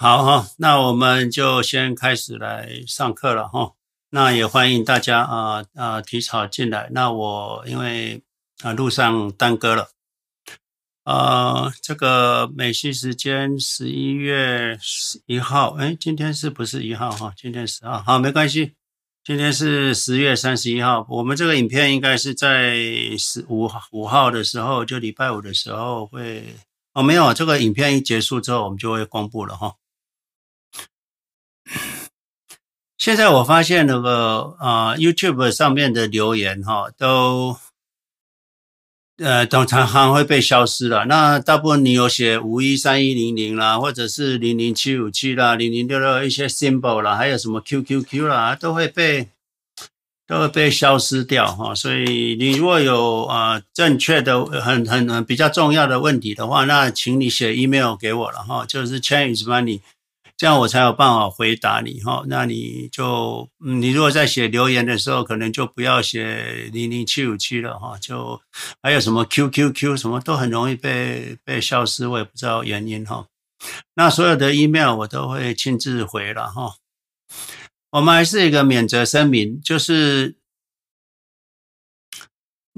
好哈，那我们就先开始来上课了哈。那也欢迎大家啊啊提早进来。那我因为啊路上耽搁了，呃，这个美西时间十一月十一号，哎，今天是不是一号哈？今天十号，好，没关系。今天是十月三十一号，我们这个影片应该是在十五五号的时候，就礼拜五的时候会哦，没有，这个影片一结束之后，我们就会公布了哈。现在我发现那个啊，YouTube 上面的留言哈，都呃，都常常会被消失了。那大部分你有写五一三一零零啦，或者是零零七五七啦，零零六六一些 symbol 啦，还有什么 QQQ 啦，都会被都会被消失掉哈。所以你如果有啊正确的很很很比较重要的问题的话，那请你写 email 给我了哈，就是 Change Money。这样我才有办法回答你哈，那你就，你如果在写留言的时候，可能就不要写零零七五七了哈，就还有什么 QQQ 什么都很容易被被消失，我也不知道原因哈。那所有的 email 我都会亲自回了哈。我们还是一个免责声明，就是。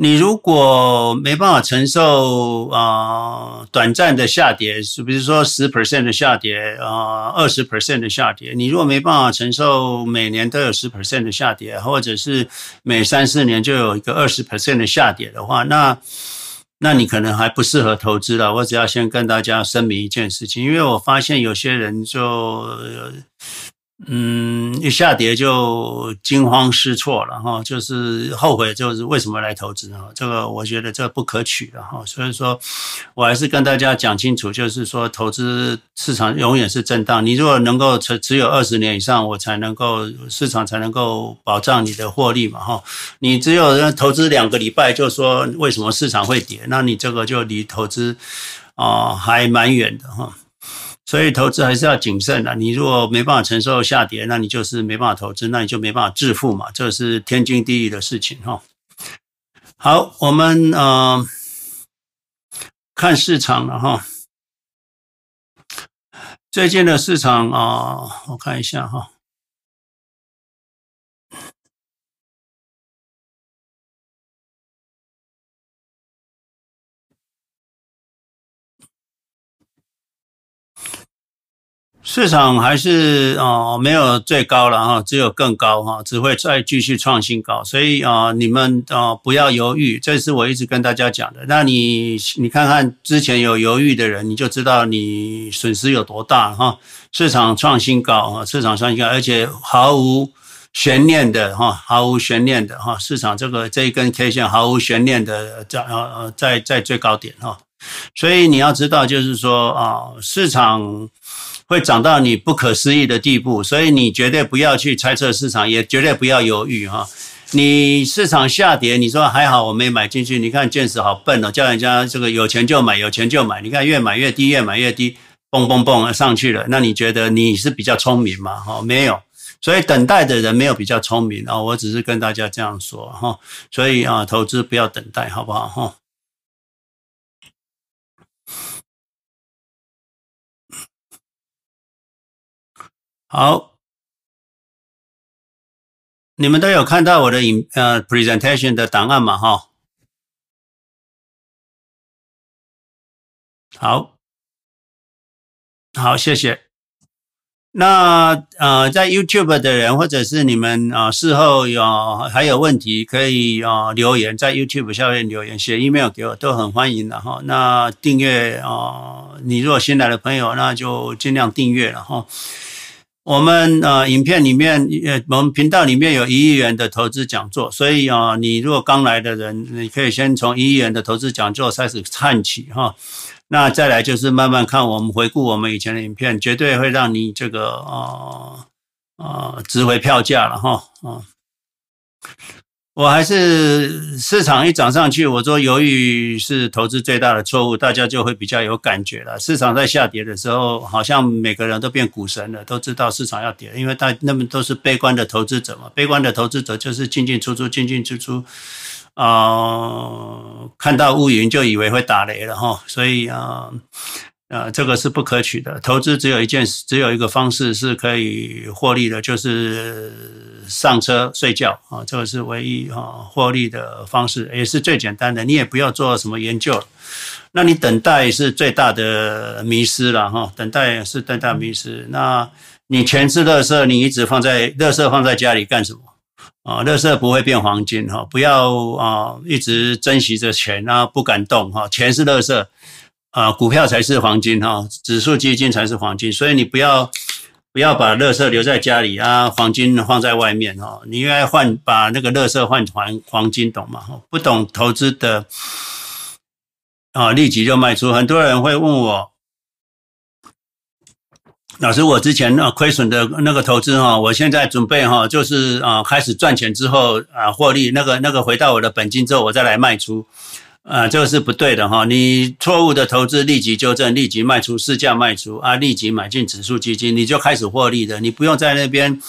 你如果没办法承受啊、短暂的下跌，是比如说十 percent 的下跌啊，二十 percent 的下跌，你如果没办法承受每年都有十 percent 的下跌，或者是每三四年就有一个二十 percent 的下跌的话，那那你可能还不适合投资了。我只要先跟大家声明一件事情，因为我发现有些人就。嗯，一下跌就惊慌失措了哈，就是后悔，就是为什么来投资哈，这个我觉得这不可取的哈，所以说我还是跟大家讲清楚，就是说投资市场永远是震荡，你如果能够持持有二十年以上，我才能够市场才能够保障你的获利嘛哈，你只有投资两个礼拜就说为什么市场会跌，那你这个就离投资啊还蛮远的哈。所以投资还是要谨慎的。你如果没办法承受下跌，那你就是没办法投资，那你就没办法致富嘛，这是天经地义的事情哈。好，我们呃看市场了哈。最近的市场啊，我看一下哈。市场还是啊、没有最高了哈，只有更高哈，只会再继续创新高。所以啊、你们啊、不要犹豫，这是我一直跟大家讲的。那你你看看之前有犹豫的人，你就知道你损失有多大哈。市场创新高哈，市场创新高，而且毫无悬念的哈，毫无悬念的哈，市场这个这一根 K 线毫无悬念的在呃在在最高点哈。所以你要知道，就是说啊，市场。会涨到你不可思议的地步，所以你绝对不要去猜测市场，也绝对不要犹豫哈。你市场下跌，你说还好我没买进去。你看见识好笨哦，叫人家这个有钱就买，有钱就买。你看越买越低，越买越低，蹦蹦蹦上去了。那你觉得你是比较聪明吗？哈，没有。所以等待的人没有比较聪明啊。我只是跟大家这样说哈。所以啊，投资不要等待，好不好哈？好，你们都有看到我的影呃 presentation 的档案嘛？哈，好，好，谢谢。那呃，在 YouTube 的人或者是你们啊、事后有还有问题可以啊、留言，在 YouTube 下面留言，写 email 给我都很欢迎的哈。那订阅啊、你如果新来的朋友，那就尽量订阅了哈。我们呃，影片里面呃，我们频道里面有一亿元的投资讲座，所以啊，你如果刚来的人，你可以先从一亿元的投资讲座开始看起哈，那再来就是慢慢看我们回顾我们以前的影片，绝对会让你这个啊啊值回票价了哈啊。我还是市场一涨上去，我说犹豫是投资最大的错误，大家就会比较有感觉了。市场在下跌的时候，好像每个人都变股神了，都知道市场要跌，因为大那么都是悲观的投资者嘛。悲观的投资者就是进进出出，进进出出，啊、看到乌云就以为会打雷了哈。所以啊、呃，这个是不可取的。投资只有一件事，只有一个方式是可以获利的，就是上车睡觉啊，这个是唯一啊获利的方式，也是最简单的。你也不要做什么研究，那你等待是最大的迷失了哈。等待是最大迷失。那你钱是垃圾，你一直放在垃圾放在家里干什么啊？垃圾不会变黄金哈，不要啊一直珍惜着钱啊，不敢动哈。钱是垃圾。啊，股票才是黄金哈，指数基金才是黄金，所以你不要不要把垃圾留在家里啊，黄金放在外面哈，你应该换把那个垃圾换成黄金，懂吗？不懂投资的啊，立即就卖出。很多人会问我，老师，我之前啊亏损的那个投资哈，我现在准备哈，就是啊开始赚钱之后啊获利，那个那个回到我的本金之后，我再来卖出。啊，这个是不对的哈！你错误的投资，立即纠正，立即卖出，市价卖出啊，立即买进指数基金，你就开始获利的。你不用在那边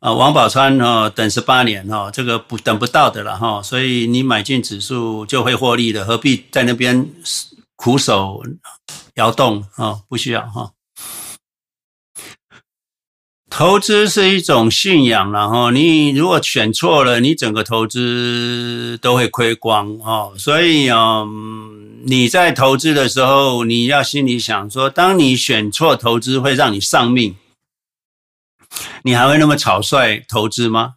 啊，王宝钏哦，等十八年哈，这个不等不到的了哈。所以你买进指数就会获利的，何必在那边苦守摇动啊？不需要哈。投资是一种信仰，然后你如果选错了，你整个投资都会亏光哦。所以嗯，你在投资的时候，你要心里想说，当你选错投资会让你丧命，你还会那么草率投资吗？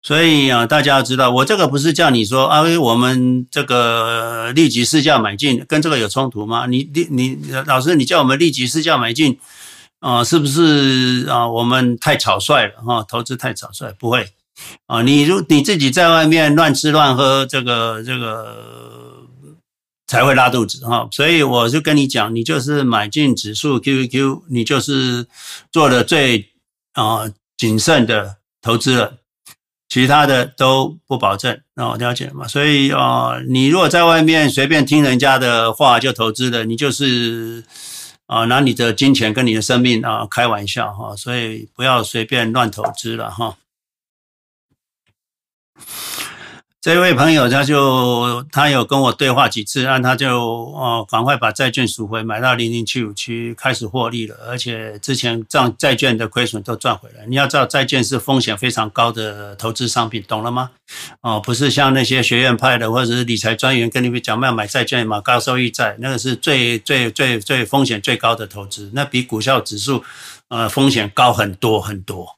所以啊，大家要知道，我这个不是叫你说啊，我们这个立即试价买进，跟这个有冲突吗？你你你，老师，你叫我们立即试价买进。啊，是不是啊？我们太草率了哈，投资太草率，不会啊。你如你自己在外面乱吃乱喝，这个这个才会拉肚子哈。所以我就跟你讲，你就是买进指数 QQQ，你就是做的最啊谨慎的投资了，其他的都不保证。那我了解嘛？所以啊，你如果在外面随便听人家的话就投资了，你就是。啊，拿你的金钱跟你的生命啊开玩笑哈，所以不要随便乱投资了哈。这位朋友他就他有跟我对话几次，那他就哦赶快把债券赎回，买到零零七五七开始获利了，而且之前账债券的亏损都赚回来。你要知道，债券是风险非常高的投资商品，懂了吗？哦，不是像那些学院派的或者是理财专员跟你们讲要买债券嘛高收益债，那个是最最最最风险最高的投资，那比股票指数呃风险高很多很多。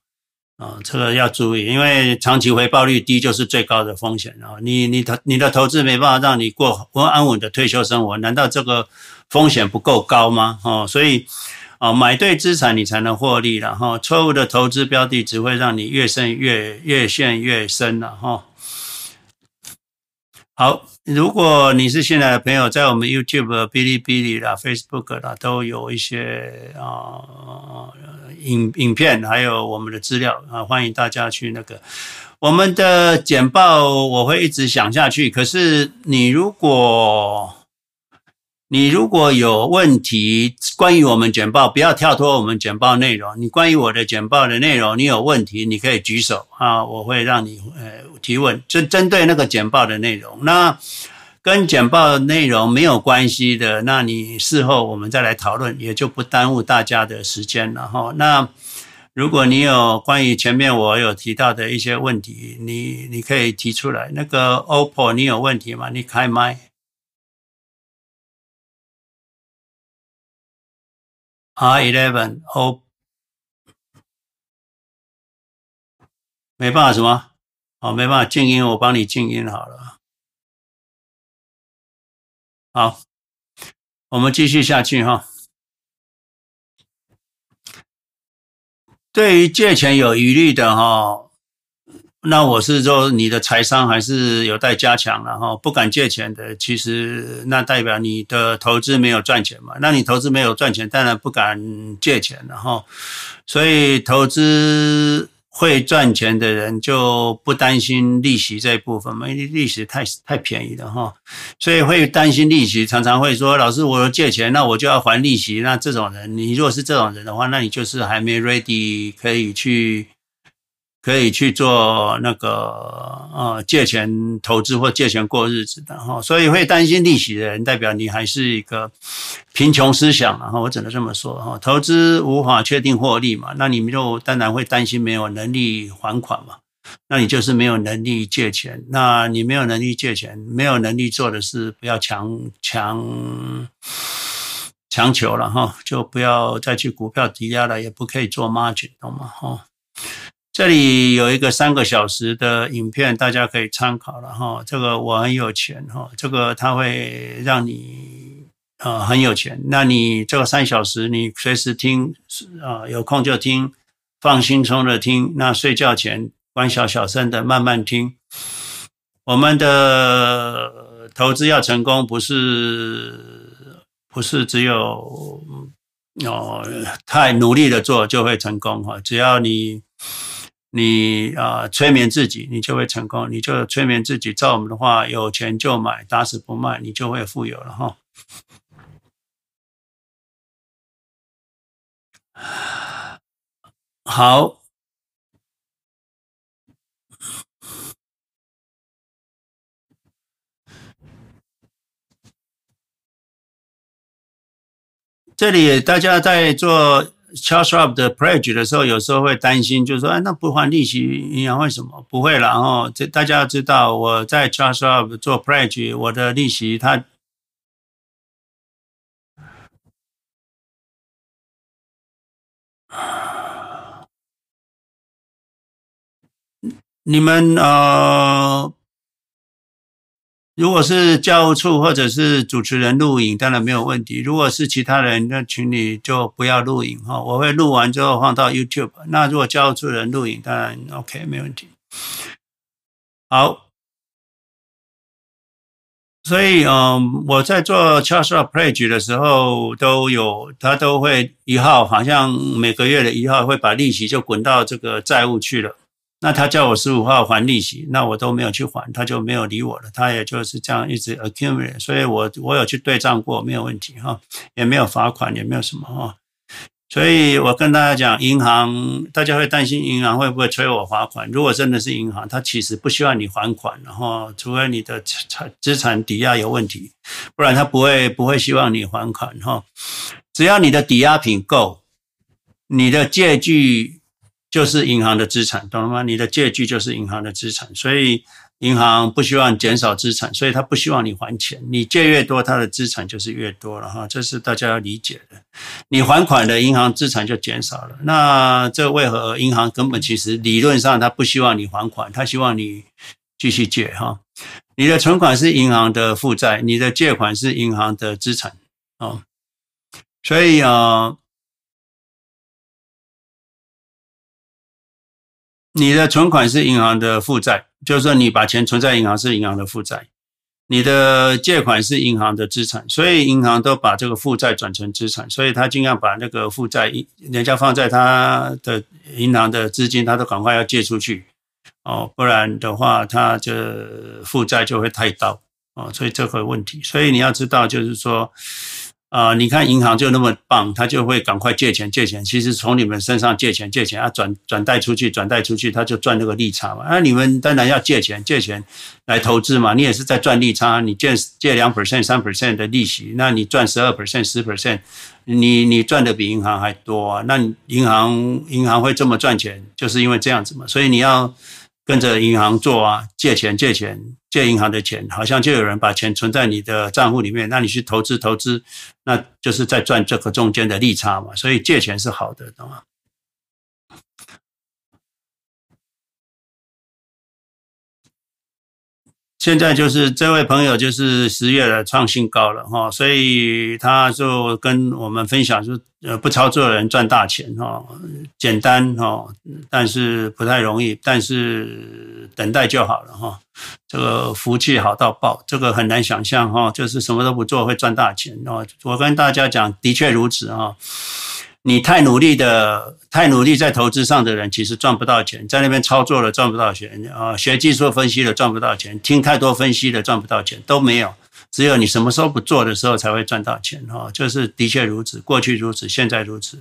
啊，这个要注意，因为长期回报率低就是最高的风险啊！你你投你的投资没办法让你过稳安稳的退休生活，难道这个风险不够高吗？哦，所以啊，买对资产你才能获利了哈！错误的投资标的只会让你越陷越越陷越深了哈！好。如果你是新来的朋友，在我们 YouTube、哔哩哔哩啦、Facebook 啦，都有一些啊影影片，还有我们的资料啊，欢迎大家去那个我们的简报，我会一直想下去。可是你如果你如果有问题，关于我们简报，不要跳脱我们简报内容。你关于我的简报的内容，你有问题，你可以举手啊，我会让你呃提问，就针对那个简报的内容。那跟简报内容没有关系的，那你事后我们再来讨论，也就不耽误大家的时间了哈。那如果你有关于前面我有提到的一些问题，你你可以提出来。那个 OPPO，你有问题吗？你开麦。R eleven O，没办法什么？哦，没办法静音，我帮你静音好了。好，我们继续下去哈。对于借钱有疑虑的哈。那我是说，你的财商还是有待加强了哈。不敢借钱的，其实那代表你的投资没有赚钱嘛。那你投资没有赚钱，当然不敢借钱了哈。所以投资会赚钱的人就不担心利息这一部分嘛，因为利息太太便宜了哈。所以会担心利息，常常会说：“老师，我借钱，那我就要还利息。”那这种人，你如果是这种人的话，那你就是还没 ready 可以去。可以去做那个呃借钱投资或借钱过日子的哈，所以会担心利息的人，代表你还是一个贫穷思想，然后我只能这么说哈。投资无法确定获利嘛，那你们就当然会担心没有能力还款嘛，那你就是没有能力借钱，那你没有能力借钱，没有能力做的事，不要强强强求了哈，就不要再去股票抵押了，也不可以做 margin，懂吗？哈。这里有一个三个小时的影片，大家可以参考了哈。这个我很有钱哈，这个它会让你呃很有钱。那你这个三小时，你随时听啊，有空就听，放轻松的听。那睡觉前关小小声的慢慢听。我们的投资要成功，不是不是只有哦太努力的做就会成功哈。只要你。你啊、催眠自己，你就会成功。你就催眠自己，照我们的话，有钱就买，打死不卖，你就会富有了哈。好，这里大家在做。Charles Schwab 的 pledge 的时候，有时候会担心，就是说，哎，那不还利息，银行为什么不会了？然后这大家要知道，我在 Charles Schwab 做 pledge，我的利息，它，你们呃。如果是教务处或者是主持人录影，当然没有问题。如果是其他人，那请你就不要录影哈。我会录完之后放到 YouTube。那如果教务处人录影，当然 OK，没问题。好，所以嗯，我在做 Charles Schwab Pledge 的时候，都有他都会一号，好像每个月的一号会把利息就滚到这个债务去了。那他叫我十五号还利息，那我都没有去还，他就没有理我了。他也就是这样一直 accumulate，所以我我有去对账过，没有问题哈，也没有罚款，也没有什么哈。所以我跟大家讲，银行大家会担心银行会不会催我罚款？如果真的是银行，他其实不希望你还款，然后除非你的产资产抵押有问题，不然他不会不会希望你还款哈。只要你的抵押品够，你的借据。就是银行的资产，懂了吗？你的借据就是银行的资产，所以银行不希望减少资产，所以他不希望你还钱。你借越多，他的资产就是越多了哈，这是大家要理解的。你还款的银行资产就减少了，那这为何银行根本其实理论上他不希望你还款，他希望你继续借哈。你的存款是银行的负债，你的借款是银行的资产啊，所以啊。你的存款是银行的负债，就是说你把钱存在银行是银行的负债，你的借款是银行的资产，所以银行都把这个负债转成资产，所以他尽量把那个负债，人家放在他的银行的资金，他都赶快要借出去，哦，不然的话，他这负债就会太高，哦，所以这个问题，所以你要知道，就是说。啊、你看银行就那么棒，他就会赶快借钱借钱。其实从你们身上借钱借钱啊，转转贷出去转贷出去，他就赚那个利差嘛。那、啊、你们当然要借钱借钱来投资嘛，你也是在赚利差。你借借两 percent 三 percent 的利息，那你赚十二 percent 十 percent，你你赚的比银行还多啊。那银行银行会这么赚钱，就是因为这样子嘛。所以你要。跟着银行做啊，借钱借钱借银行的钱，好像就有人把钱存在你的账户里面，那你去投资投资，那就是在赚这个中间的利差嘛。所以借钱是好的，懂吗？现在就是这位朋友就是十月的创新高了哈，所以他就跟我们分享说，呃，不操作的人赚大钱哈，简单哈，但是不太容易，但是等待就好了哈。这个福气好到爆，这个很难想象哈，就是什么都不做会赚大钱哦。我跟大家讲，的确如此哈。你太努力的，太努力在投资上的人，其实赚不到钱。在那边操作了赚不到钱啊，学技术分析了赚不到钱，听太多分析了赚不到钱，都没有。只有你什么时候不做的时候才会赚到钱哈，就是的确如此，过去如此，现在如此，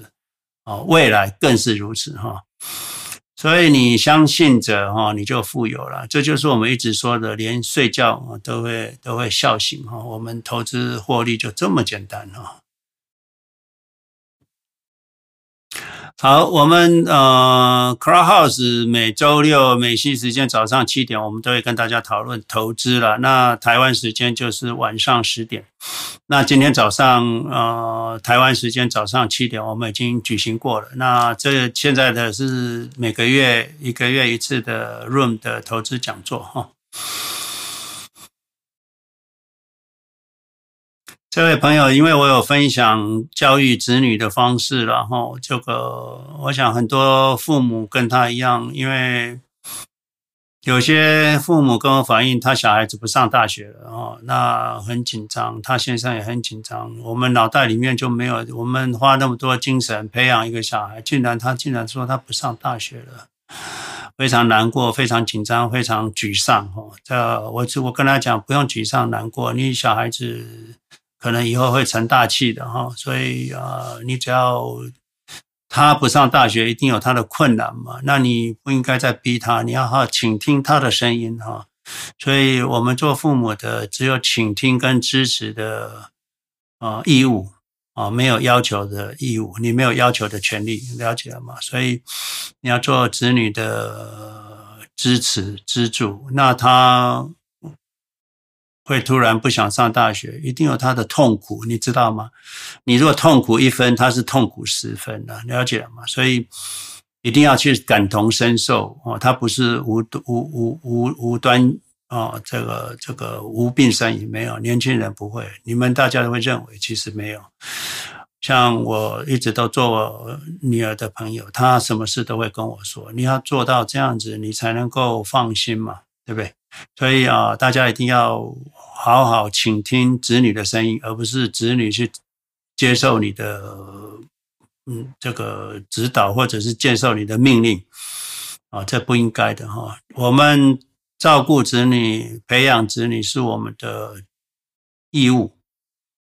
啊，未来更是如此哈。所以你相信着哈，你就富有了。这就是我们一直说的，连睡觉都会都会笑醒哈。我们投资获利就这么简单哈。好，我们呃，Clubhouse 每周六美西时间早上七点，我们都会跟大家讨论投资了。那台湾时间就是晚上十点。那今天早上呃，台湾时间早上七点，我们已经举行过了。那这现在的是每个月一个月一次的 Room 的投资讲座哈。这位朋友，因为我有分享教育子女的方式，然后这个我想很多父母跟他一样，因为有些父母跟我反映，他小孩子不上大学了哦，那很紧张，他先生也很紧张，我们脑袋里面就没有，我们花那么多精神培养一个小孩，竟然他竟然说他不上大学了，非常难过，非常紧张，非常沮丧哦。这我我跟他讲，不用沮丧难过，你小孩子。可能以后会成大器的哈，所以啊，你只要他不上大学，一定有他的困难嘛。那你不应该再逼他，你要好好倾听他的声音哈。所以我们做父母的，只有倾听跟支持的啊义务啊，没有要求的义务，你没有要求的权利，了解了吗？所以你要做子女的支持支柱，那他。会突然不想上大学，一定有他的痛苦，你知道吗？你如果痛苦一分，他是痛苦十分的，了解了吗？所以一定要去感同身受哦，他不是无无无无无端哦，这个这个无病呻吟没有，年轻人不会，你们大家都会认为其实没有。像我一直都做我女儿的朋友，她什么事都会跟我说，你要做到这样子，你才能够放心嘛，对不对？所以啊，大家一定要好好倾听子女的声音，而不是子女去接受你的嗯这个指导，或者是接受你的命令啊，这不应该的哈。我们照顾子女、培养子女是我们的义务，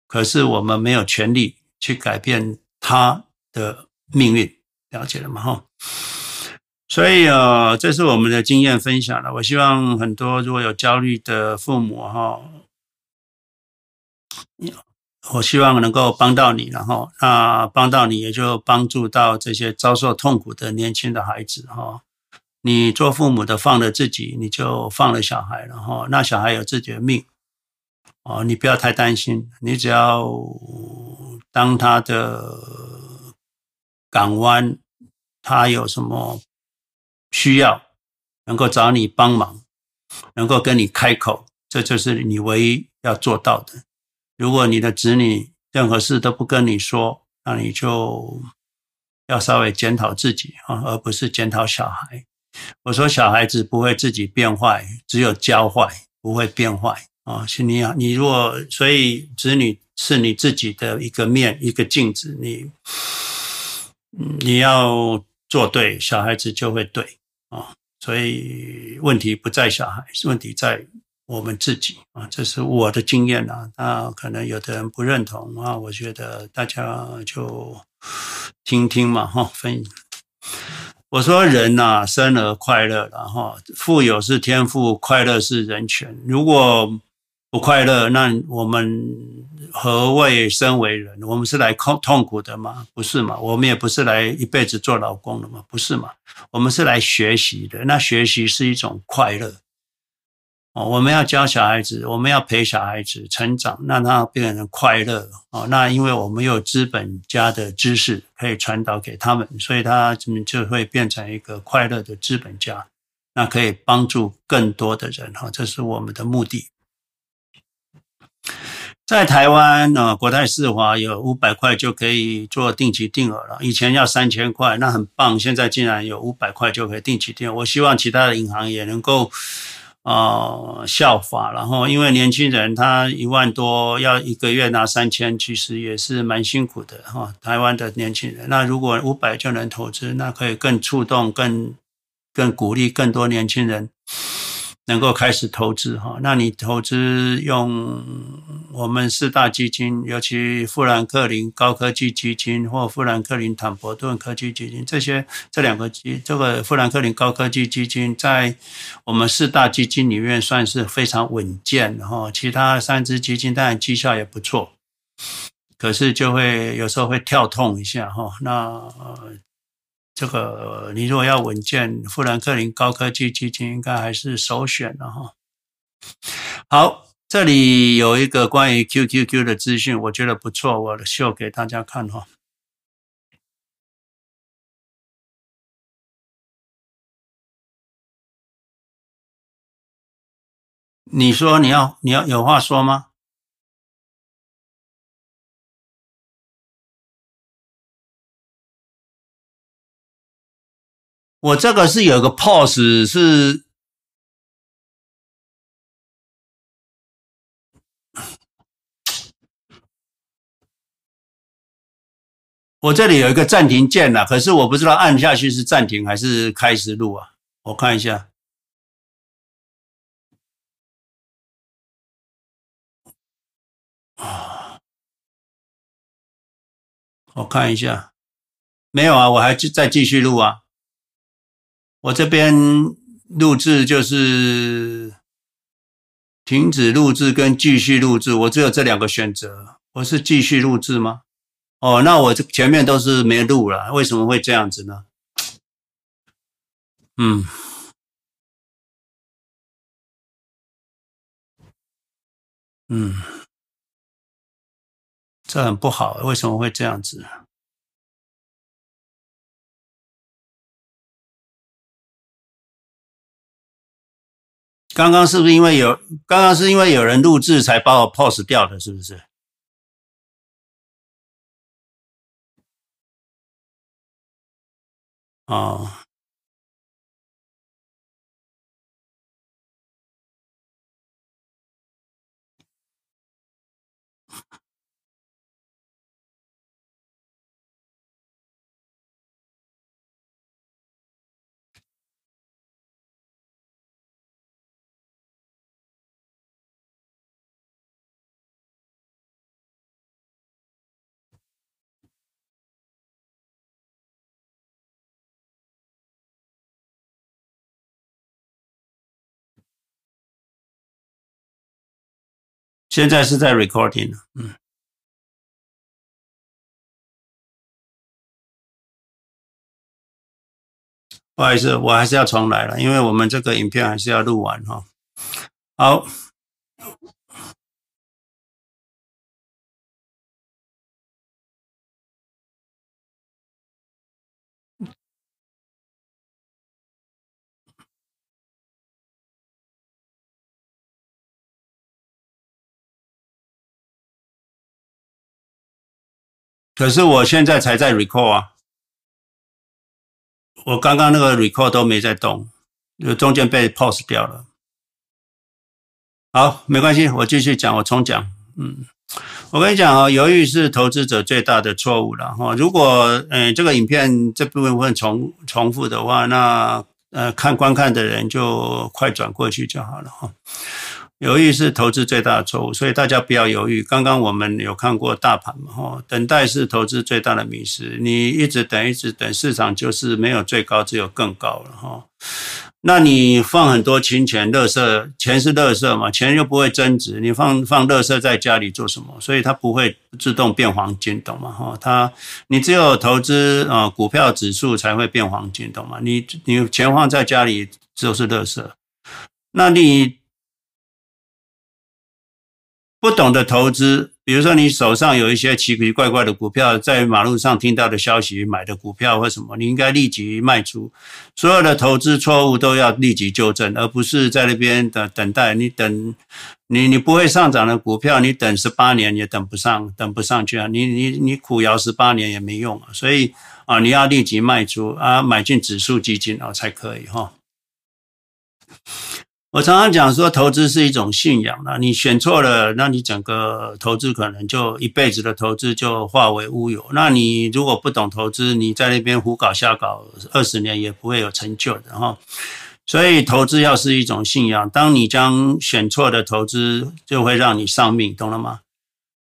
可是我们没有权利去改变他的命运，了解了吗？哈。所以啊，这是我们的经验分享了。我希望很多如果有焦虑的父母哈，我希望能够帮到你，然后那帮到你，也就帮助到这些遭受痛苦的年轻的孩子哈。你做父母的放了自己，你就放了小孩，然后那小孩有自己的命哦，你不要太担心，你只要当他的港湾，他有什么。需要能够找你帮忙，能够跟你开口，这就是你唯一要做到的。如果你的子女任何事都不跟你说，那你就要稍微检讨自己啊，而不是检讨小孩。我说小孩子不会自己变坏，只有教坏，不会变坏啊。是你啊，你如果所以子女是你自己的一个面，一个镜子，你你要。做对，小孩子就会对啊，所以问题不在小孩，问题在我们自己啊，这是我的经验啊。那可能有的人不认同啊，我觉得大家就听听嘛哈。分，我说人呐，生而快乐，然后富有是天赋，快乐是人权。如果不快乐，那我们何谓生为人？我们是来痛痛苦的吗？不是嘛？我们也不是来一辈子做劳工的吗？不是嘛？我们是来学习的。那学习是一种快乐我们要教小孩子，我们要陪小孩子成长，让他变成快乐哦。那因为我们有资本家的知识可以传导给他们，所以他就会变成一个快乐的资本家。那可以帮助更多的人哈，这是我们的目的。在台湾呢，国泰世华有五百块就可以做定期定额了。以前要三千块，那很棒。现在竟然有五百块就可以定期定额。我希望其他的银行也能够呃效法。然后，因为年轻人他一万多要一个月拿三千，其实也是蛮辛苦的哈。台湾的年轻人，那如果五百就能投资，那可以更触动、更更鼓励更多年轻人。能够开始投资哈，那你投资用我们四大基金，尤其富兰克林高科技基金或富兰克林坦博顿科技基金，这些这两个基，这个富兰克林高科技基金在我们四大基金里面算是非常稳健哈。其他三只基金当然绩效也不错，可是就会有时候会跳痛一下哈。那这个你如果要稳健，富兰克林高科技基金应该还是首选的哈。好，这里有一个关于 QQQ 的资讯，我觉得不错，我秀给大家看哈。你说你要你要有话说吗？我这个是有个 pose 是。我这里有一个暂停键呐，可是我不知道按下去是暂停还是开始录啊？我看一下，啊，我看一下，没有啊，我还再继续录啊。我这边录制就是停止录制跟继续录制，我只有这两个选择。我是继续录制吗？哦，那我这前面都是没录了，为什么会这样子呢？嗯，嗯，这很不好，为什么会这样子？刚刚是不是因为有，刚刚是因为有人录制才把我 pose 掉的，是不是？哦，现在是在 recording，嗯，不好意思，我还是要重来了，因为我们这个影片还是要录完哈。好。可是我现在才在 record 啊，我刚刚那个 record 都没在动，就中间被 pause 掉了。好，没关系，我继续讲，我重讲。嗯，我跟你讲啊，犹豫是投资者最大的错误了哈。如果嗯这个影片这部分重重复的话，那呃看观看的人就快转过去就好了哈。犹豫是投资最大的错误，所以大家不要犹豫。刚刚我们有看过大盘嘛？哈，等待是投资最大的迷失。你一直等，一直等，市场就是没有最高，只有更高了哈。那你放很多金钱，垃圾钱是垃圾嘛？钱又不会增值，你放放垃圾在家里做什么？所以它不会自动变黄金，懂吗？哈，它你只有投资啊股票指数才会变黄金，懂吗？你你钱放在家里就是垃圾，那你。不懂得投资，比如说你手上有一些奇奇怪怪的股票，在马路上听到的消息买的股票或什么，你应该立即卖出。所有的投资错误都要立即纠正，而不是在那边等等待。你等你你不会上涨的股票，你等十八年也等不上，等不上去啊！你你你苦摇十八年也没用啊！所以啊，你要立即卖出啊，买进指数基金啊才可以哈。我常常讲说，投资是一种信仰啦。你选错了，那你整个投资可能就一辈子的投资就化为乌有。那你如果不懂投资，你在那边胡搞瞎搞，二十年也不会有成就的哈。所以投资要是一种信仰，当你将选错的投资，就会让你丧命，懂了吗？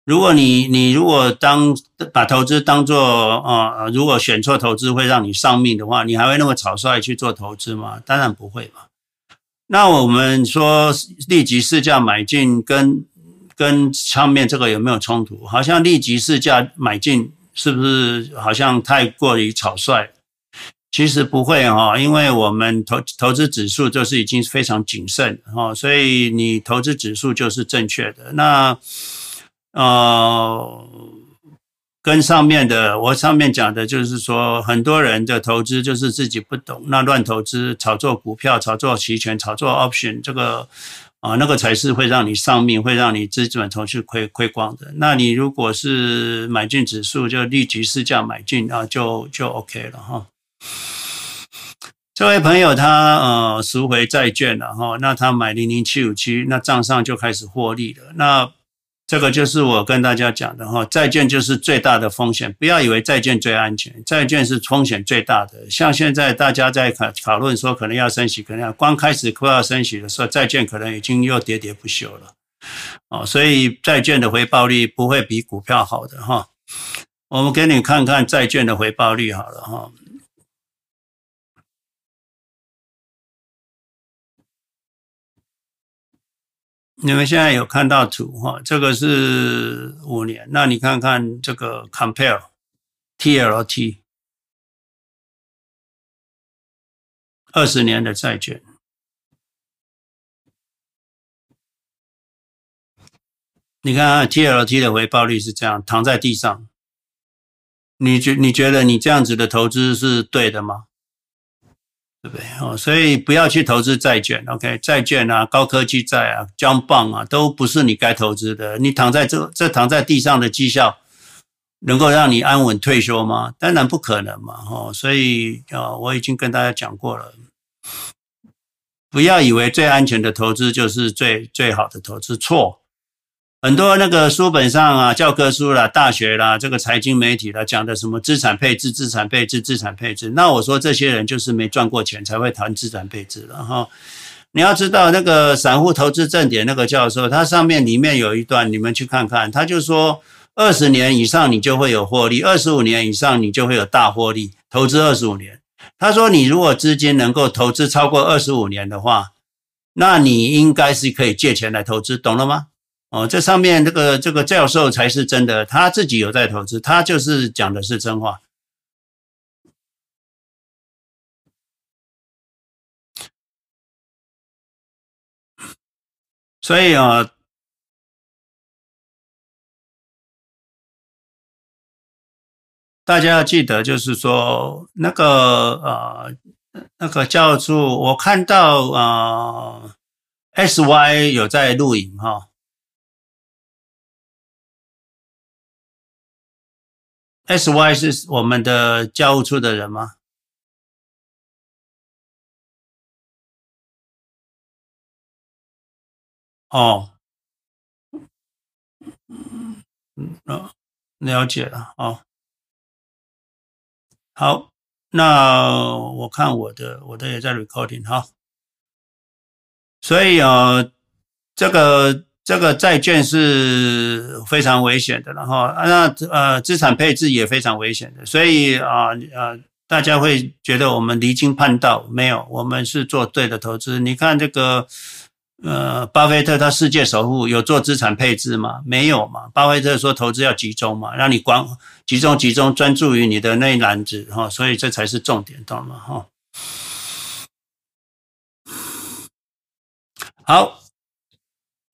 如果你你如果当把投资当做呃，如果选错投资会让你丧命的话，你还会那么草率去做投资吗？当然不会嘛。那我们说立即市价买进跟跟上面这个有没有冲突？好像立即市价买进是不是好像太过于草率？其实不会哈，因为我们投投资指数就是已经非常谨慎哈，所以你投资指数就是正确的。那呃，跟上面的我上面讲的就是说，很多人的投资就是自己不懂，那乱投资、炒作股票、炒作期权、炒作 option，这个啊、那个才是会让你丧命，会让你资本从去亏亏光的。那你如果是买进指数，就立即市价买进啊，就就 OK 了哈。这位朋友他呃赎回债券了哈，那他买零零七五七，那账上就开始获利了。那这个就是我跟大家讲的哈，债券就是最大的风险，不要以为债券最安全，债券是风险最大的。像现在大家在讨讨论说可能要升息，可能要刚开始快要升息的时候，债券可能已经又喋喋不休了哦，所以债券的回报率不会比股票好的哈。我们给你看看债券的回报率好了哈。你们现在有看到图哈？这个是五年，那你看看这个 compare TLT 二十年的债券，你看看 TLT 的回报率是这样，躺在地上。你觉你觉得你这样子的投资是对的吗？对不对？哦，所以不要去投资债券，OK？债券啊，高科技债啊，junk bond 啊，都不是你该投资的。你躺在这这躺在地上的绩效，能够让你安稳退休吗？当然不可能嘛，哦，所以啊，我已经跟大家讲过了，不要以为最安全的投资就是最最好的投资，错。很多那个书本上啊，教科书啦、大学啦，这个财经媒体啦，讲的什么资产配置、资产配置、资产配置，那我说这些人就是没赚过钱才会谈资产配置了哈。你要知道那个散户投资正点那个教授，他上面里面有一段，你们去看看，他就说二十年以上你就会有获利，二十五年以上你就会有大获利。投资二十五年，他说你如果资金能够投资超过二十五年的话，那你应该是可以借钱来投资，懂了吗？哦，这上面这个这个教授才是真的，他自己有在投资，他就是讲的是真话。所以啊，大家要记得，就是说那个呃，那个叫做我看到啊，SY 有在录影哈。S Y 是我们的教务处的人吗？哦，嗯嗯，了解了哦。好，那我看我的，我的也在 recording 哈。所以啊，这个。这个债券是非常危险的，然后那呃资产配置也非常危险的，所以啊呃大家会觉得我们离经叛道，没有，我们是做对的投资。你看这个呃巴菲特他世界首富有做资产配置吗？没有嘛。巴菲特说投资要集中嘛，让你管集中集中专注于你的那一篮子哈，所以这才是重点，懂吗？哈，好。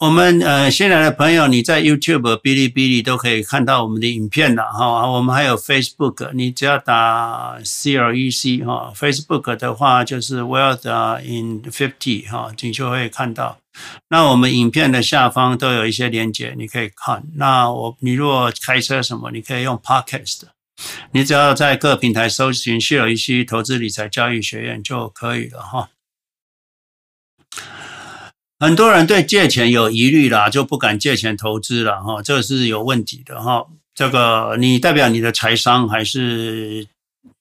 我们呃新来的朋友，你在 YouTube、哔哩哔哩都可以看到我们的影片了哈。我们还有 Facebook，你只要打 CLEC 哈，Facebook 的话就是 Wealth in 50哈，你就会看到。那我们影片的下方都有一些连接，你可以看。那我你如果开车什么，你可以用 Podcast，你只要在各平台搜寻 CLEC 投资理财教育学院就可以了哈。很多人对借钱有疑虑啦，就不敢借钱投资了哈，这是有问题的哈。这个你代表你的财商还是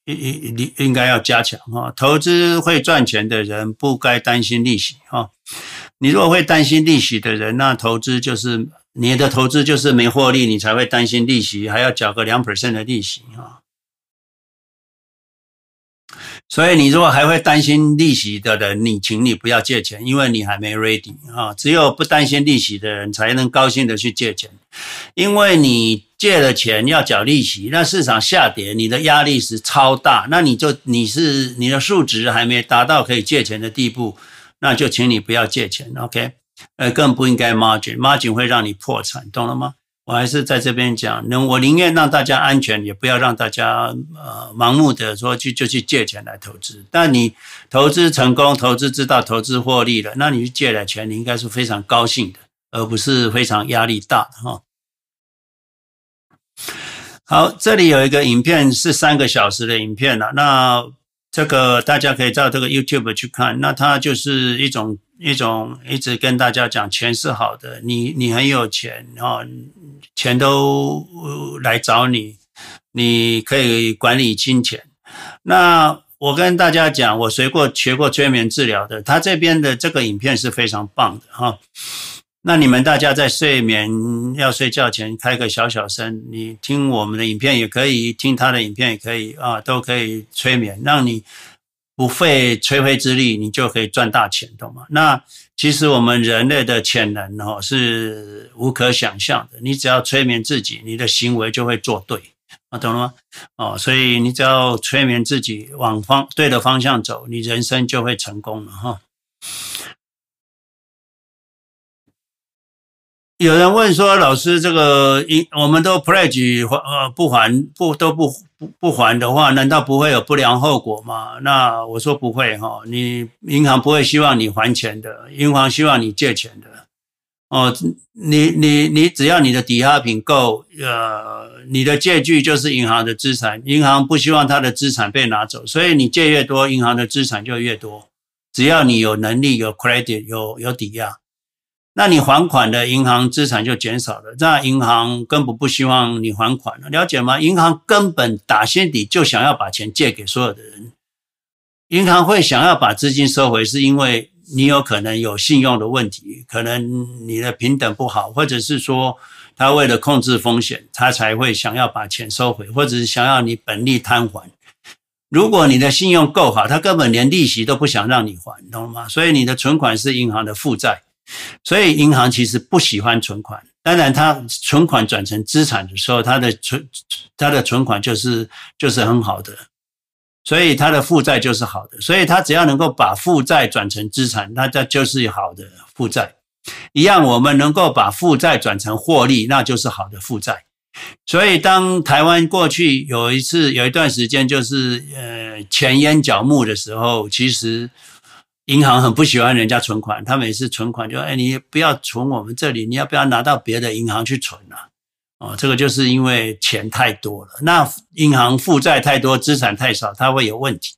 应应应该要加强哈。投资会赚钱的人不该担心利息哈。你如果会担心利息的人，那投资就是你的投资就是没获利，你才会担心利息还要缴个两 percent 的利息啊。所以你如果还会担心利息的人，你请你不要借钱，因为你还没 ready 啊。只有不担心利息的人才能高兴的去借钱，因为你借了钱要缴利息，那市场下跌，你的压力是超大。那你就你是你的数值还没达到可以借钱的地步，那就请你不要借钱，OK？呃，更不应该 margin，margin 会让你破产，懂了吗？我还是在这边讲，能我宁愿让大家安全，也不要让大家呃盲目的说去就去借钱来投资。但你投资成功，投资知道投资获利了，那你去借了钱，你应该是非常高兴的，而不是非常压力大的哈。好，这里有一个影片是三个小时的影片了，那这个大家可以到这个 YouTube 去看，那它就是一种一种一直跟大家讲钱是好的，你你很有钱哦。钱都来找你，你可以管理金钱。那我跟大家讲，我学过学过催眠治疗的，他这边的这个影片是非常棒的哈。那你们大家在睡眠要睡觉前开个小小声，你听我们的影片也可以，听他的影片也可以啊，都可以催眠，让你不费吹灰之力，你就可以赚大钱，懂吗？那。其实我们人类的潜能哦是无可想象的。你只要催眠自己，你的行为就会做对，啊，懂了吗？哦，所以你只要催眠自己往方对的方向走，你人生就会成功了哈。有人问说，老师，这个银我们都 pledge 还呃不还不都不不不还的话，难道不会有不良后果吗？那我说不会哈，你银行不会希望你还钱的，银行希望你借钱的。哦，你你你只要你的抵押品够，呃，你的借据就是银行的资产，银行不希望他的资产被拿走，所以你借越多，银行的资产就越多。只要你有能力，有 credit，有有抵押。那你还款的银行资产就减少了，那银行根本不希望你还款了，了解吗？银行根本打心底就想要把钱借给所有的人。银行会想要把资金收回，是因为你有可能有信用的问题，可能你的平等不好，或者是说他为了控制风险，他才会想要把钱收回，或者是想要你本利摊还。如果你的信用够好，他根本连利息都不想让你还，懂了吗？所以你的存款是银行的负债。所以银行其实不喜欢存款，当然，它存款转成资产的时候，它的存它的存款就是就是很好的，所以它的负债就是好的，所以它只要能够把负债转成资产，那它就是好的负债。一样，我们能够把负债转成获利，那就是好的负债。所以，当台湾过去有一次有一段时间就是呃钱淹脚目的时候，其实。银行很不喜欢人家存款，他每次存款就哎，你不要存我们这里，你要不要拿到别的银行去存啊？哦，这个就是因为钱太多了，那银行负债太多，资产太少，它会有问题。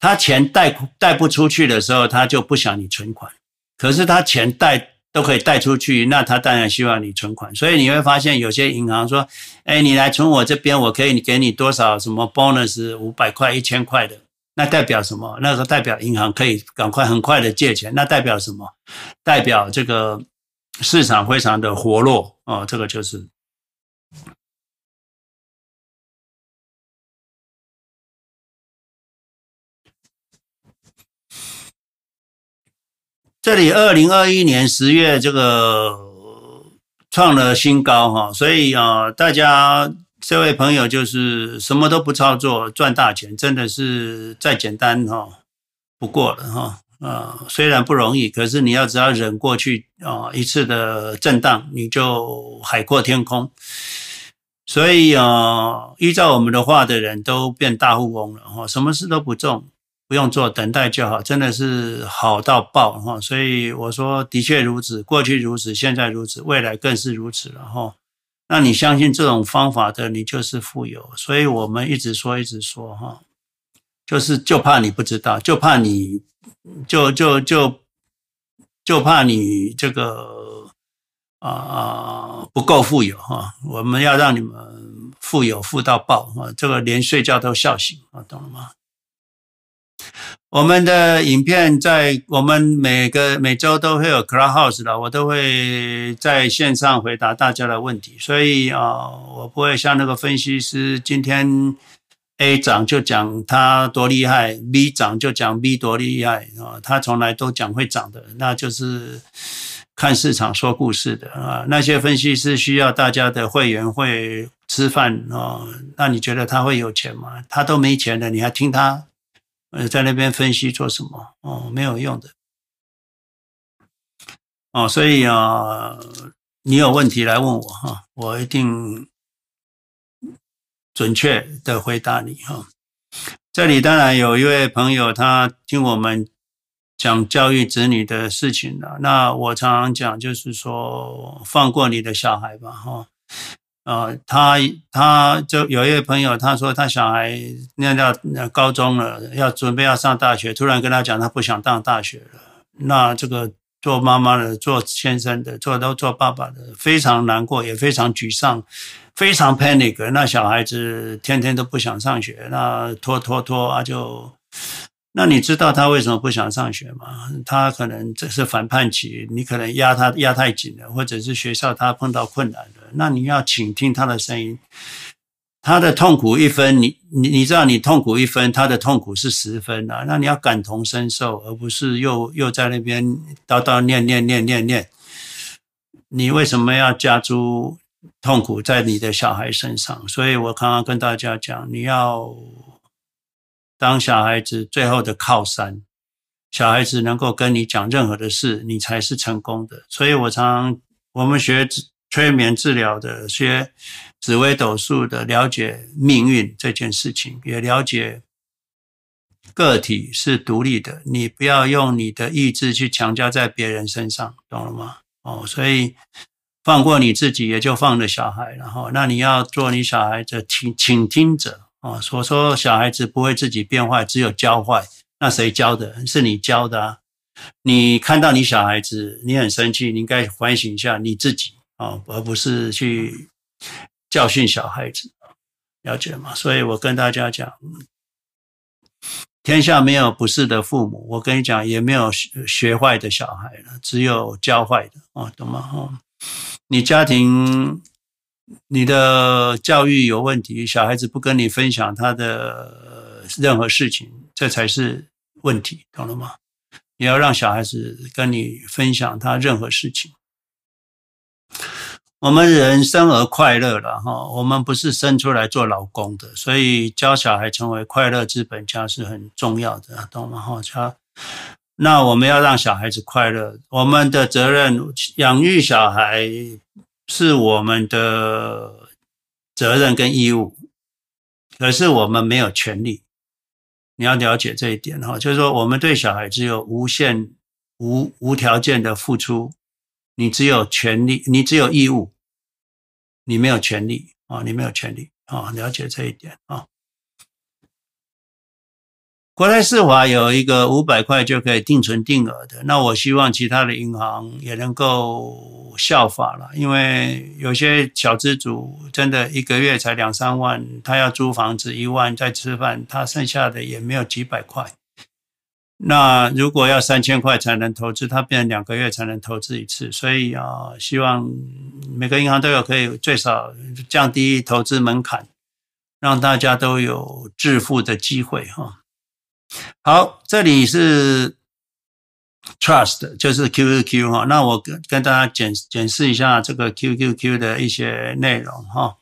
他钱贷贷不出去的时候，他就不想你存款。可是他钱贷都可以贷出去，那他当然希望你存款。所以你会发现有些银行说，哎，你来存我这边，我可以给你多少什么 bonus，五百块、一千块的。那代表什么？那个代表银行可以赶快很快的借钱。那代表什么？代表这个市场非常的活络哦。这个就是这里，二零二一年十月这个创了新高哈，所以啊，大家。这位朋友就是什么都不操作赚大钱，真的是再简单哈不过了哈啊！虽然不容易，可是你要只要忍过去啊一次的震荡，你就海阔天空。所以啊，依照我们的话的人都变大富翁了哈，什么事都不重，不用做，等待就好，真的是好到爆哈！所以我说，的确如此，过去如此，现在如此，未来更是如此了哈。那你相信这种方法的，你就是富有。所以我们一直说，一直说，哈，就是就怕你不知道，就怕你，就就就就怕你这个啊不够富有哈。我们要让你们富有，富到爆啊！这个连睡觉都笑醒啊，懂了吗？我们的影片在我们每个每周都会有 Clubhouse 的，我都会在线上回答大家的问题，所以啊、我不会像那个分析师，今天 A 涨就讲他多厉害，B 涨就讲 B 多厉害啊，他从来都讲会涨的，那就是看市场说故事的啊。那些分析师需要大家的会员会吃饭啊，那你觉得他会有钱吗？他都没钱了，你还听他？呃，在那边分析做什么？哦，没有用的。哦，所以啊，你有问题来问我哈，我一定准确的回答你哈。这里当然有一位朋友，他听我们讲教育子女的事情了。那我常常讲，就是说放过你的小孩吧，哈。呃，他他就有一位朋友，他说他小孩念到高中了，要准备要上大学，突然跟他讲他不想上大学了。那这个做妈妈的、做先生的、做都做爸爸的，非常难过，也非常沮丧，非常 panic。那小孩子天天都不想上学，那拖拖拖啊就。那你知道他为什么不想上学吗？他可能这是反叛期，你可能压他压太紧了，或者是学校他碰到困难了。那你要倾听他的声音，他的痛苦一分，你你你知道你痛苦一分，他的痛苦是十分啊。那你要感同身受，而不是又又在那边叨叨念念念念念。你为什么要加诸痛苦在你的小孩身上？所以我刚刚跟大家讲，你要。当小孩子最后的靠山，小孩子能够跟你讲任何的事，你才是成功的。所以我常我们学催眠治疗的，学紫微斗数的，了解命运这件事情，也了解个体是独立的，你不要用你的意志去强加在别人身上，懂了吗？哦，所以放过你自己，也就放了小孩，然后那你要做你小孩的倾倾听者。哦，所说小孩子不会自己变坏，只有教坏。那谁教的？是你教的啊！你看到你小孩子，你很生气，你应该反省一下你自己啊，而不是去教训小孩子。了解吗？所以我跟大家讲，天下没有不是的父母。我跟你讲，也没有学坏的小孩了，只有教坏的啊，懂吗？哦，你家庭。你的教育有问题，小孩子不跟你分享他的任何事情，这才是问题，懂了吗？你要让小孩子跟你分享他任何事情。我们人生而快乐了哈，我们不是生出来做劳工的，所以教小孩成为快乐资本家是很重要的，懂吗？哈，教那我们要让小孩子快乐，我们的责任养育小孩。是我们的责任跟义务，可是我们没有权利。你要了解这一点哈，就是说我们对小孩只有无限、无无条件的付出，你只有权利，你只有义务，你没有权利啊，你没有权利啊，了解这一点啊。国泰世华有一个五百块就可以定存定额的，那我希望其他的银行也能够效法了，因为有些小资主真的一个月才两三万，他要租房子一万再吃饭，他剩下的也没有几百块。那如果要三千块才能投资，他变成两个月才能投资一次，所以啊，希望每个银行都有可以最少降低投资门槛，让大家都有致富的机会哈。好，这里是 Trust，就是 QQQ 哈。那我跟跟大家检检视一下这个 QQQ 的一些内容哈。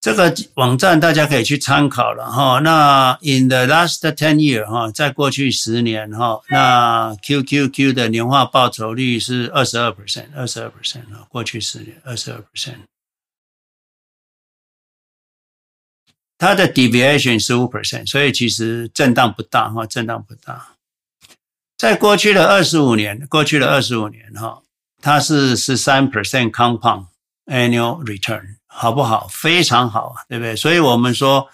这个网站大家可以去参考了哈。那 In the last ten year 哈，在过去十年哈，那 QQQ 的年化报酬率是二十二 percent，二十二 percent 啊，过去十年二十二 percent。它的 deviation 十五 percent，所以其实震荡不大哈，震荡不大。在过去的二十五年，过去的二十五年哈，它是十三 percent compound annual return，好不好？非常好啊，对不对？所以我们说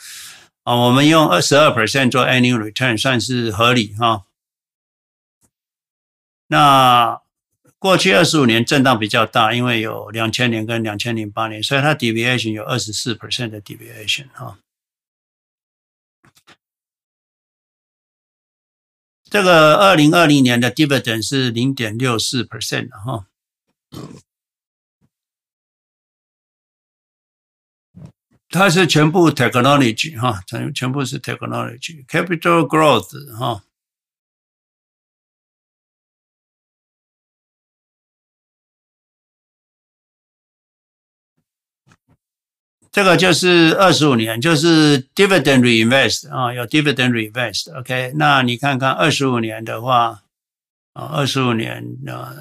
啊，我们用二十二 percent 做 annual return 算是合理哈。那过去二十五年震荡比较大，因为有两千年跟两千零八年，所以它 deviation 有二十四 percent 的 deviation 哈。这个二零二零年的 dividend 是零点六四 percent 的哈。它是全部 technology 哈，全全部是 technology，capital growth 哈。这个就是二十五年，就是 dividend reinvest 啊，有 dividend reinvest。OK，那你看看二十五年的话，啊，二十五年啊，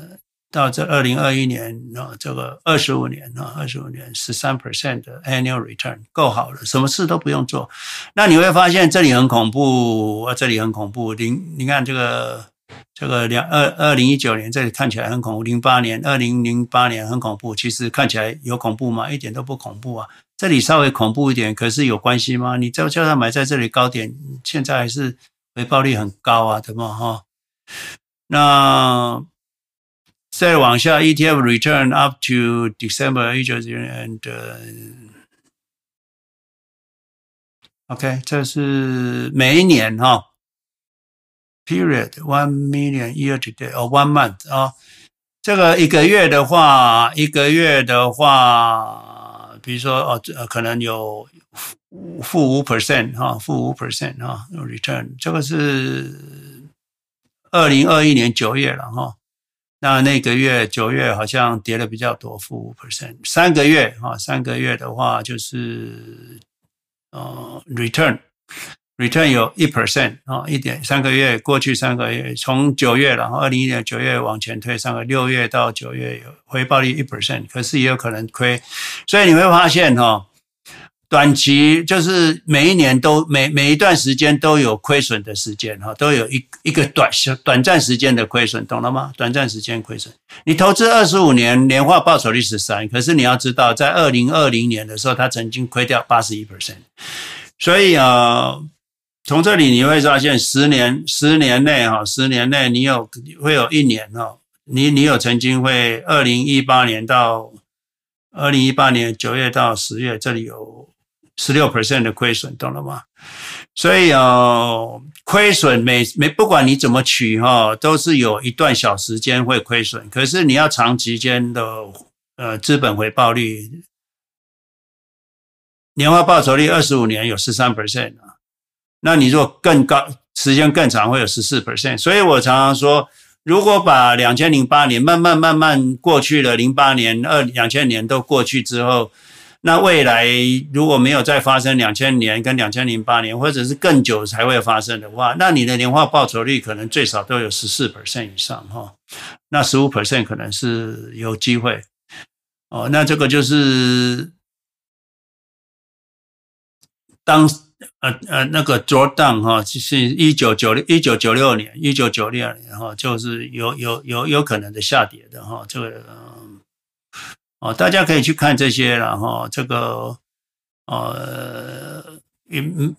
到这二零二一年啊，这个二十五年啊，二十五年十三 percent 的 annual return 够好了，什么事都不用做。那你会发现这里很恐怖，这里很恐怖。零，你看这个这个两二二零一九年这里看起来很恐怖，零八年二零零八年很恐怖，其实看起来有恐怖吗？一点都不恐怖啊。这里稍微恐怖一点，可是有关系吗？你就叫他买在这里高点，现在还是回报率很高啊，对吗？哈，那再往下，ETF return up to December 一九年的，OK，这是每一年哈，period one million year to date 哦，one month 啊，这个一个月的话，一个月的话。比如说哦，呃，可能有负五 percent 哈，负五 percent 哈，return。这个是二零二一年九月了哈，那那个月九月好像跌的比较多，负五 percent，三个月哈，三个月的话就是呃 return。Return 有一 percent 啊，一点三个月过去三个月，从九月然后二零一年九月往前推三个六月到九月有回报率一 percent，可是也有可能亏，所以你会发现哈，短期就是每一年都每每一段时间都有亏损的时间哈，都有一一个短小短暂时间的亏损，懂了吗？短暂时间亏损，你投资二十五年年化报酬率是三，可是你要知道，在二零二零年的时候，它曾经亏掉八十一 percent，所以啊。从这里你会发现，十年十年内哈，十年内你有会有一年哈，你你有曾经会二零一八年到二零一八年九月到十月，这里有十六 percent 的亏损，懂了吗？所以哦，亏损每每不管你怎么取哈，都是有一段小时间会亏损，可是你要长期间的呃资本回报率，年化报酬率二十五年有十三 percent。那你如果更高，时间更长，会有十四 percent。所以我常常说，如果把两千零八年慢慢慢慢过去了，零八年、二两千年都过去之后，那未来如果没有再发生两千年跟两千零八年，或者是更久才会发生的话，那你的年化报酬率可能最少都有十四 percent 以上哈。那十五 percent 可能是有机会哦。那这个就是当。呃呃，那个 drawdown 哈，是一九九六一九九六年，一九九六年哈，就是有有有有可能的下跌的哈，这个哦，大家可以去看这些了哈，这个呃，嗯，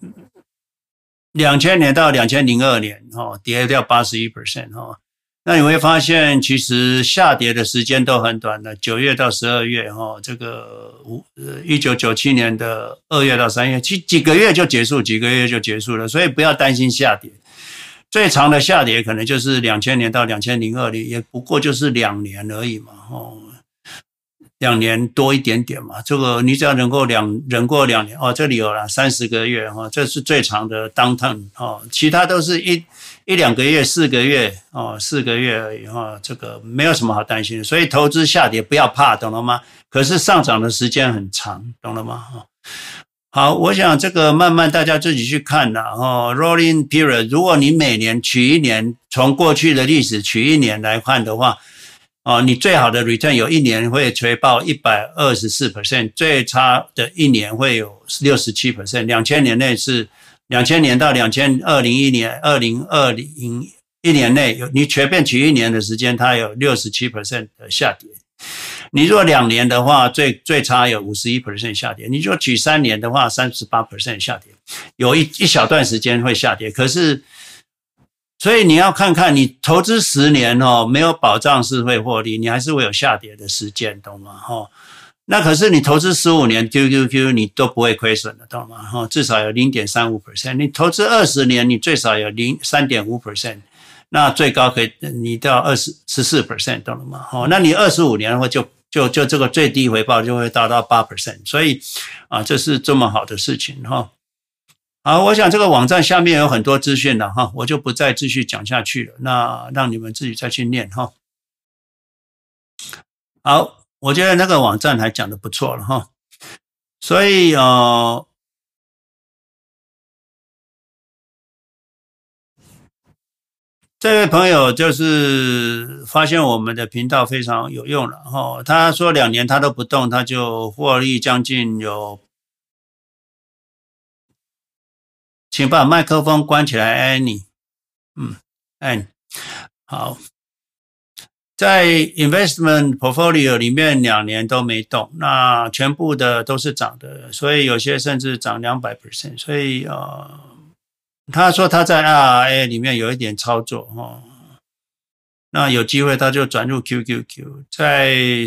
两千年到两千零二年哈，跌掉八十一 percent 哈。那你会发现，其实下跌的时间都很短的，九月到十二月，哈，这个五一九九七年的二月到三月，几几个月就结束，几个月就结束了，所以不要担心下跌。最长的下跌可能就是两千年到两千零二年，也不过就是两年而已嘛，哦，两年多一点点嘛。这个你只要能够两忍过两年，哦，这里有了三十个月，哈，这是最长的 downturn，哦，其他都是一。一两个月、四个月哦，四个月而已哈，这个没有什么好担心的。所以投资下跌不要怕，懂了吗？可是上涨的时间很长，懂了吗？哈，好，我想这个慢慢大家自己去看了哈。Rolling period，如果你每年取一年，从过去的历史取一年来看的话，哦，你最好的 return 有一年会回报一百二十四 percent，最差的一年会有六十七 percent，两千年内是。两千年到两千二零一年，二零二零一年内你随便取一年的时间，它有六十七 percent 的下跌。你若两年的话，最最差有五十一 percent 下跌。你若取三年的话，三十八 percent 下跌，有一一小段时间会下跌。可是，所以你要看看你投资十年哦，没有保障是会获利，你还是会有下跌的时间，懂吗？哈。那可是你投资十五年，QQQ 你都不会亏损的，懂吗？哈，至少有零点三五 percent。你投资二十年，你最少有零三点五 percent。那最高可以你到二十十四 percent 懂了吗？哦，那你二十五年的话就就就这个最低回报就会达到八 percent，所以啊，这是这么好的事情哈。好，我想这个网站下面有很多资讯了哈，我就不再继续讲下去了，那让你们自己再去念哈。好，我觉得那个网站还讲的不错了哈，所以呃。这位朋友就是发现我们的频道非常有用了哈，他说两年他都不动，他就获利将近有，请把麦克风关起来，Annie，嗯，Annie，好，在 investment portfolio 里面两年都没动，那全部的都是涨的，所以有些甚至涨两百 percent，所以呃。他说他在 IRA 里面有一点操作哈，那有机会他就转入 QQQ，在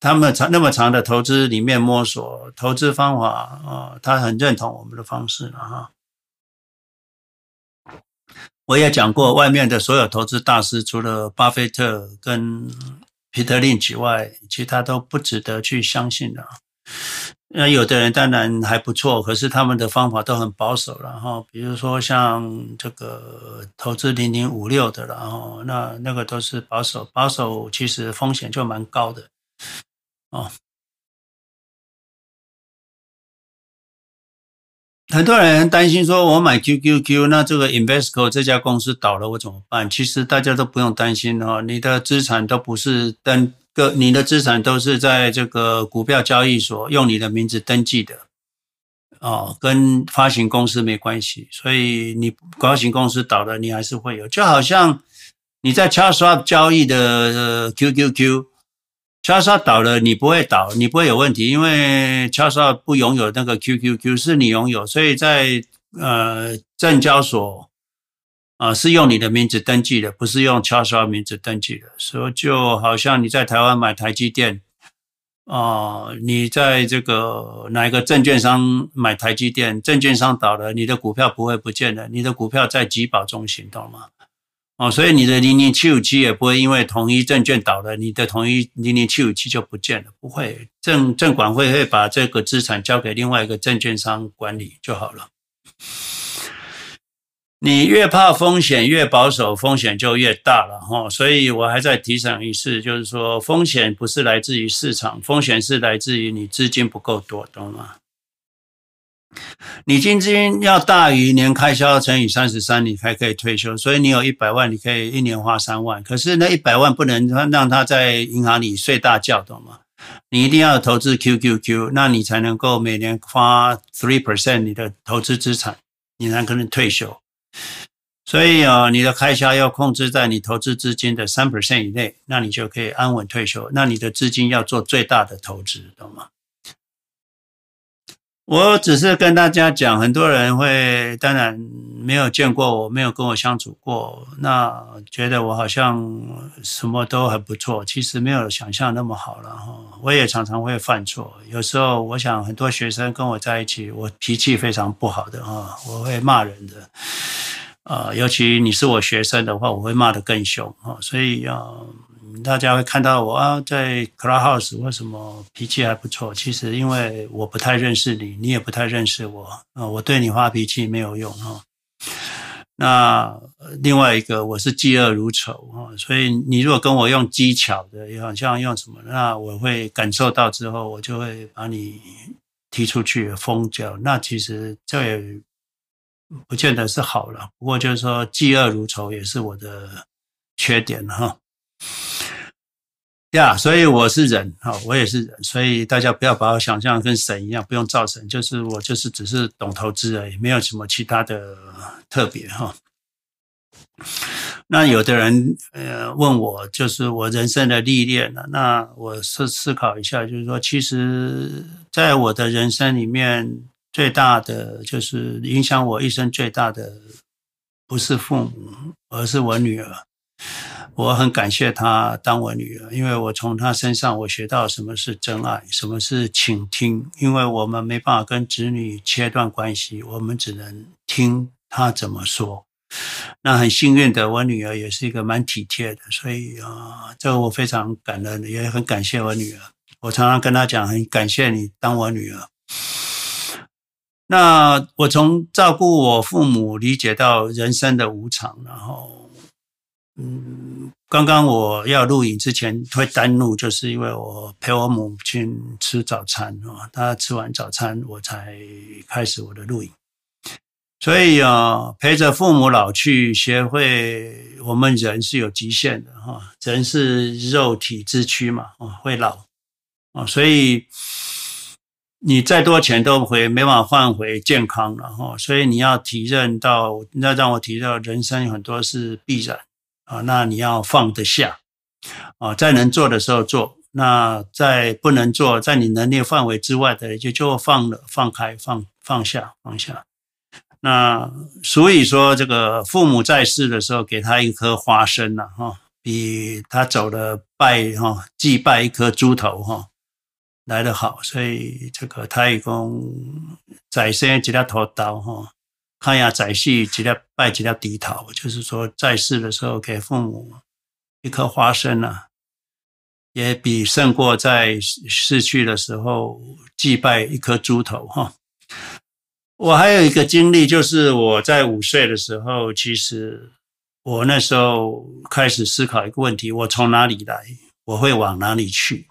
他们长那么长的投资里面摸索投资方法啊，他很认同我们的方式了哈。我也讲过，外面的所有投资大师，除了巴菲特跟彼得林奇外，其他都不值得去相信的。那有的人当然还不错，可是他们的方法都很保守了哈。比如说像这个投资零零五六的，然后那那个都是保守，保守其实风险就蛮高的哦。很多人担心说，我买 QQQ，那这个 Investco 这家公司倒了，我怎么办？其实大家都不用担心哦，你的资产都不是登。个你的资产都是在这个股票交易所用你的名字登记的，哦，跟发行公司没关系，所以你发行公司倒了，你还是会有，就好像你在 Charles Schwab 交易的俏莎倒了，你不会倒，你不会有问题，因为俏莎不拥有那个 QQQ，是你拥有，所以在呃证交所。啊，是用你的名字登记的，不是用俏莎名字登记的。所以就好像你在台湾买台积电，啊，你在这个哪一个证券商买台积电，证券商倒了，你的股票不会不见的，你的股票在集保中心，懂吗？哦，所以你的零零七五七也不会因为统一证券倒了，你的统一零零七五七就不见了，不会。证证管会会把这个资产交给另外一个证券商管理就好了。你越怕风险，越保守，风险就越大了哈。所以我还在提醒一次，就是说风险不是来自于市场，风险是来自于你资金不够多，懂吗？你资金要大于年开销乘以三十三，你才可以退休。所以你有一百万，你可以一年花三万。可是那一百万不能让它在银行里睡大觉，懂吗？你一定要投资 QQQ，那你才能够每年花 three percent 你的投资资产，你才可能退休。所以啊，你的开销要控制在你投资资金的三 percent 以内，那你就可以安稳退休。那你的资金要做最大的投资，懂吗？我只是跟大家讲，很多人会当然没有见过我，没有跟我相处过，那觉得我好像什么都很不错，其实没有想象那么好了哈。我也常常会犯错，有时候我想很多学生跟我在一起，我脾气非常不好的哈，我会骂人的。啊，尤其你是我学生的话，我会骂得更凶啊！所以啊，大家会看到我啊，在 Clubhouse 为什么脾气还不错？其实因为我不太认识你，你也不太认识我啊，我对你发脾气没有用啊。那另外一个，我是嫉恶如仇啊，所以你如果跟我用技巧的，也好像用什么，那我会感受到之后，我就会把你踢出去封掉。那其实这也。不见得是好了，不过就是说嫉恶如仇也是我的缺点哈。呀，所以我是人哈，我也是人，所以大家不要把我想象跟神一样，不用造神，就是我就是只是懂投资而已，没有什么其他的特别哈。那有的人呃问我，就是我人生的历练了，那我是思考一下，就是说，其实在我的人生里面。最大的就是影响我一生最大的，不是父母，而是我女儿。我很感谢她当我女儿，因为我从她身上我学到什么是真爱，什么是倾听。因为我们没办法跟子女切断关系，我们只能听她怎么说。那很幸运的，我女儿也是一个蛮体贴的，所以啊，这个我非常感恩，也很感谢我女儿。我常常跟她讲，很感谢你当我女儿。那我从照顾我父母，理解到人生的无常，然后，嗯，刚刚我要录影之前会单录，就是因为我陪我母亲吃早餐啊，她吃完早餐，我才开始我的录影。所以啊，陪着父母老去，学会我们人是有极限的哈，人是肉体之躯嘛，啊，会老啊，所以你再多钱都会没办法换回健康了哈，所以你要体认到，你要让我体认到，人生有很多是必然啊，那你要放得下啊，在能做的时候做，那在不能做，在你能力范围之外的，就就放了，放开，放放下，放下。那所以说，这个父母在世的时候，给他一颗花生呐，哈，比他走了拜哈祭拜一颗猪头哈来得好。所以这个他一共在生几条头刀哈，看呀在世几条拜几条低头，就是说在世的时候给父母一颗花生呐，也比胜过在逝去的时候祭拜一颗猪头哈。我还有一个经历，就是我在五岁的时候，其实我那时候开始思考一个问题：我从哪里来？我会往哪里去？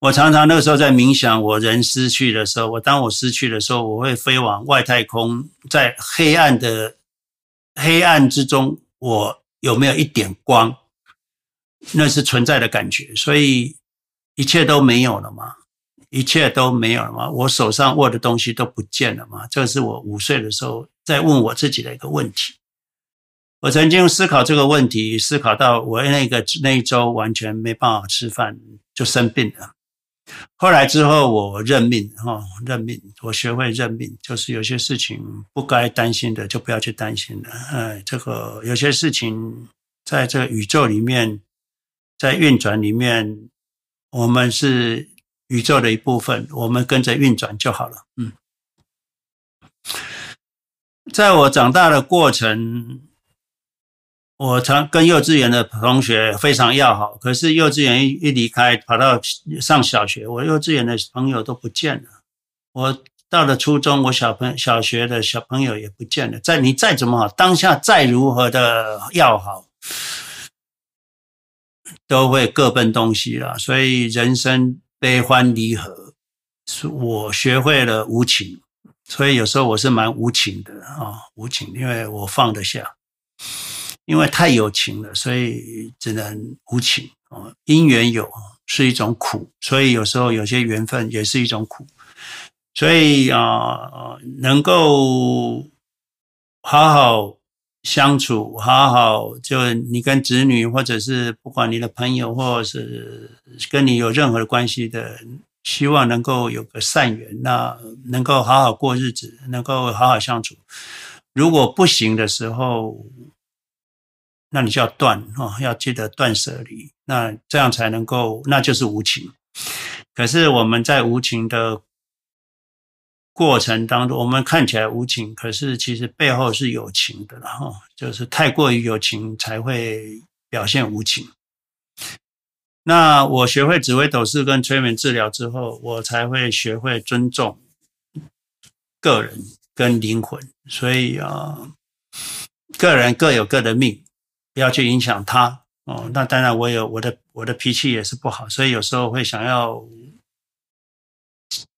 我常常那个时候在冥想，我人失去的时候，我当我失去的时候，我会飞往外太空，在黑暗的黑暗之中，我有没有一点光？那是存在的感觉，所以一切都没有了吗？一切都没有了吗？我手上握的东西都不见了吗？这是我五岁的时候在问我自己的一个问题。我曾经思考这个问题，思考到我那个那一周完全没办法吃饭，就生病了。后来之后我认命，哈，认命，我学会认命，就是有些事情不该担心的就不要去担心了。哎，这个有些事情在这个宇宙里面，在运转里面，我们是。宇宙的一部分，我们跟着运转就好了。嗯，在我长大的过程，我常跟幼稚园的同学非常要好。可是幼稚园一一离开，跑到上小学，我幼稚园的朋友都不见了。我到了初中，我小朋小学的小朋友也不见了。再你再怎么好，当下再如何的要好，都会各奔东西了。所以人生。悲欢离合，是我学会了无情，所以有时候我是蛮无情的啊，无情，因为我放得下，因为太有情了，所以只能无情啊。因缘有是一种苦，所以有时候有些缘分也是一种苦，所以啊，能够好好相处，好好就你跟子女，或者是不管你的朋友，或者是跟你有任何的关系的，希望能够有个善缘，那能够好好过日子，能够好好相处。如果不行的时候，那你就要断哦，要记得断舍离，那这样才能够，那就是无情。可是我们在无情的。过程当中，我们看起来无情，可是其实背后是有情的了哈。就是太过于有情，才会表现无情。那我学会紫微斗数跟催眠治疗之后，我才会学会尊重个人跟灵魂。所以啊，个人各有各的命，不要去影响他哦。那当然，我有我的我的脾气也是不好，所以有时候会想要。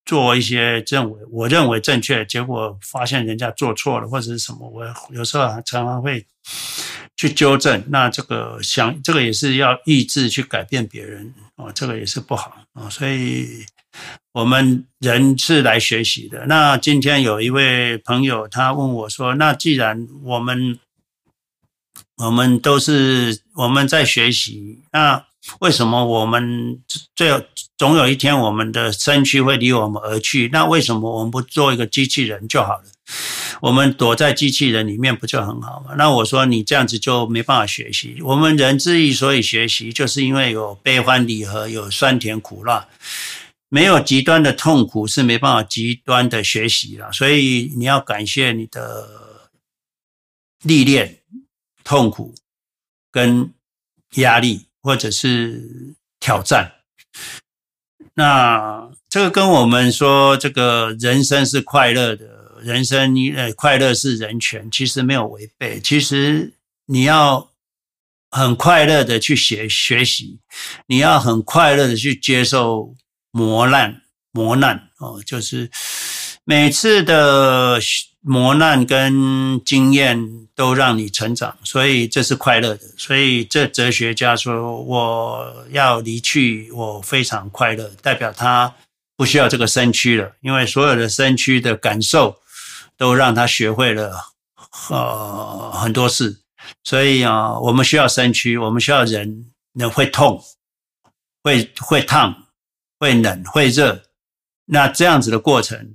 做一些认为我认为正确，结果发现人家做错了或者是什么，我有时候常常会去纠正。那这个想这个也是要意志去改变别人哦，这个也是不好啊。所以我们人是来学习的。那今天有一位朋友他问我说：“那既然我们我们都是我们在学习，那为什么我们最后？”总有一天，我们的身躯会离我们而去。那为什么我们不做一个机器人就好了？我们躲在机器人里面不就很好吗？那我说你这样子就没办法学习。我们人之所以学习，就是因为有悲欢离合，有酸甜苦辣，没有极端的痛苦是没办法极端的学习了。所以你要感谢你的历练、痛苦跟压力，或者是挑战。那这个跟我们说，这个人生是快乐的，人生呃快乐是人权，其实没有违背。其实你要很快乐的去学学习，你要很快乐的去接受磨难磨难哦，就是每次的。磨难跟经验都让你成长，所以这是快乐的。所以这哲学家说，我要离去，我非常快乐，代表他不需要这个身躯了，因为所有的身躯的感受都让他学会了呃很多事。所以啊，我们需要身躯，我们需要人人会痛、会会烫、会冷、会热，那这样子的过程。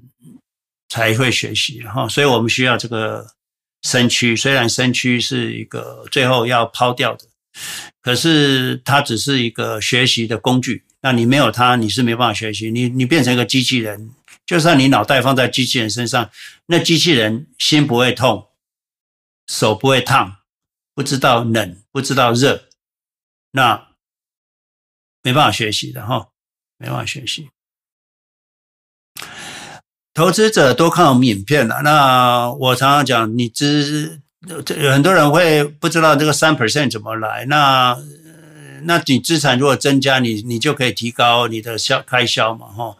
才会学习哈，所以我们需要这个身躯。虽然身躯是一个最后要抛掉的，可是它只是一个学习的工具。那你没有它，你是没办法学习。你你变成一个机器人，就算你脑袋放在机器人身上，那机器人心不会痛，手不会烫，不知道冷，不知道热，那没办法学习的哈，没办法学习。投资者多看我们影片了。那我常常讲，你知有很多人会不知道这个三 percent 怎么来。那那你资产如果增加，你你就可以提高你的销开销嘛，哈。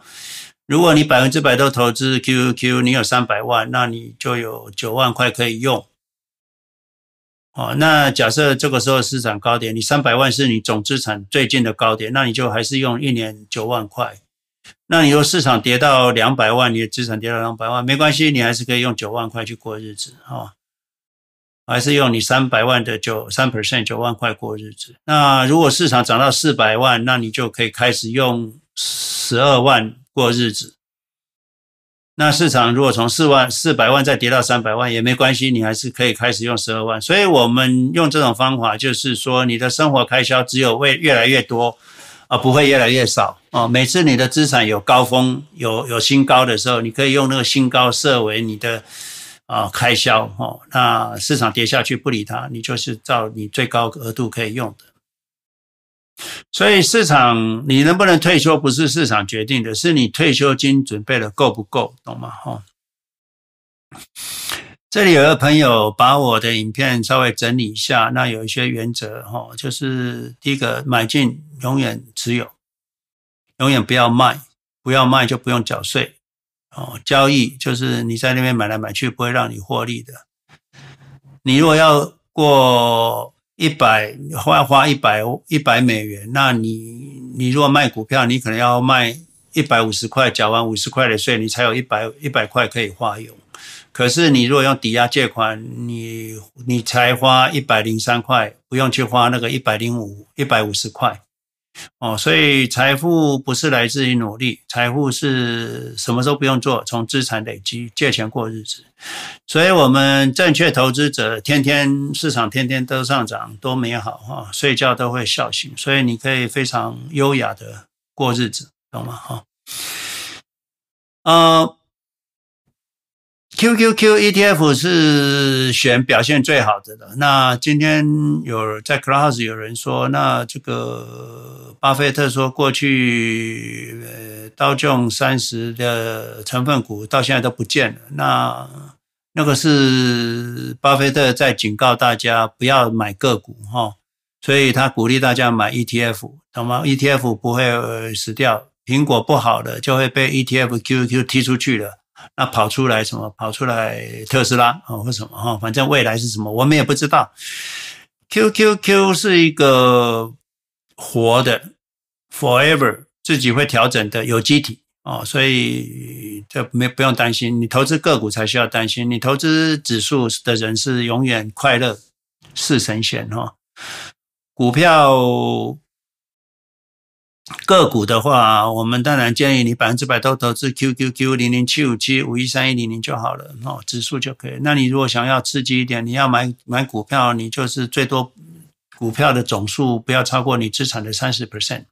如果你百分之百都投资 Q Q，你有三百万，那你就有九万块可以用。哦，那假设这个时候市场高点，你三百万是你总资产最近的高点，那你就还是用一年九万块。那你说市场跌到两百万，你的资产跌到两百万，没关系，你还是可以用九万块去过日子啊，还是用你三百万的九三 percent 九万块过日子。那如果市场涨到四百万，那你就可以开始用十二万过日子。那市场如果从四万四百万再跌到三百万也没关系，你还是可以开始用十二万。所以我们用这种方法，就是说你的生活开销只有会越来越多。啊，不会越来越少啊！每次你的资产有高峰、有有新高的时候，你可以用那个新高设为你的啊开销哦。那市场跌下去不理它，你就是照你最高额度可以用的。所以市场你能不能退休，不是市场决定的，是你退休金准备的够不够，懂吗？哈。这里有个朋友把我的影片稍微整理一下，那有一些原则哈，就是第一个买进永远持有，永远不要卖，不要卖就不用缴税哦。交易就是你在那边买来买去不会让你获利的。你如果要过一百花花一百一百美元，那你你如果卖股票，你可能要卖一百五十块，缴完五十块的税，你才有一百一百块可以花用。可是你如果用抵押借款，你你才花一百零三块，不用去花那个一百零五、一百五十块，哦，所以财富不是来自于努力，财富是什么时候不用做，从资产累积，借钱过日子。所以我们正确投资者，天天市场天天都上涨，多美好哈，睡觉都会笑醒，所以你可以非常优雅的过日子，懂吗？哈，呃。QQQ ETF 是选表现最好的了。那今天有在 Clubhouse 有人说，那这个巴菲特说，过去呃道琼三十的成分股到现在都不见了。那那个是巴菲特在警告大家不要买个股哈，所以他鼓励大家买 ETF，懂吗？ETF 不会死掉，苹果不好了就会被 ETF Q Q 踢出去了。那跑出来什么？跑出来特斯拉啊，或什么哈？反正未来是什么，我们也不知道。QQQ 是一个活的，forever 自己会调整的有机体哦，所以这没不用担心。你投资个股才需要担心，你投资指数的人是永远快乐似神仙哈。股票。个股的话，我们当然建议你百分之百都投资 QQQ 零零七五七五一三一零零就好了哦，指数就可以。那你如果想要刺激一点，你要买买股票，你就是最多股票的总数不要超过你资产的三十 percent。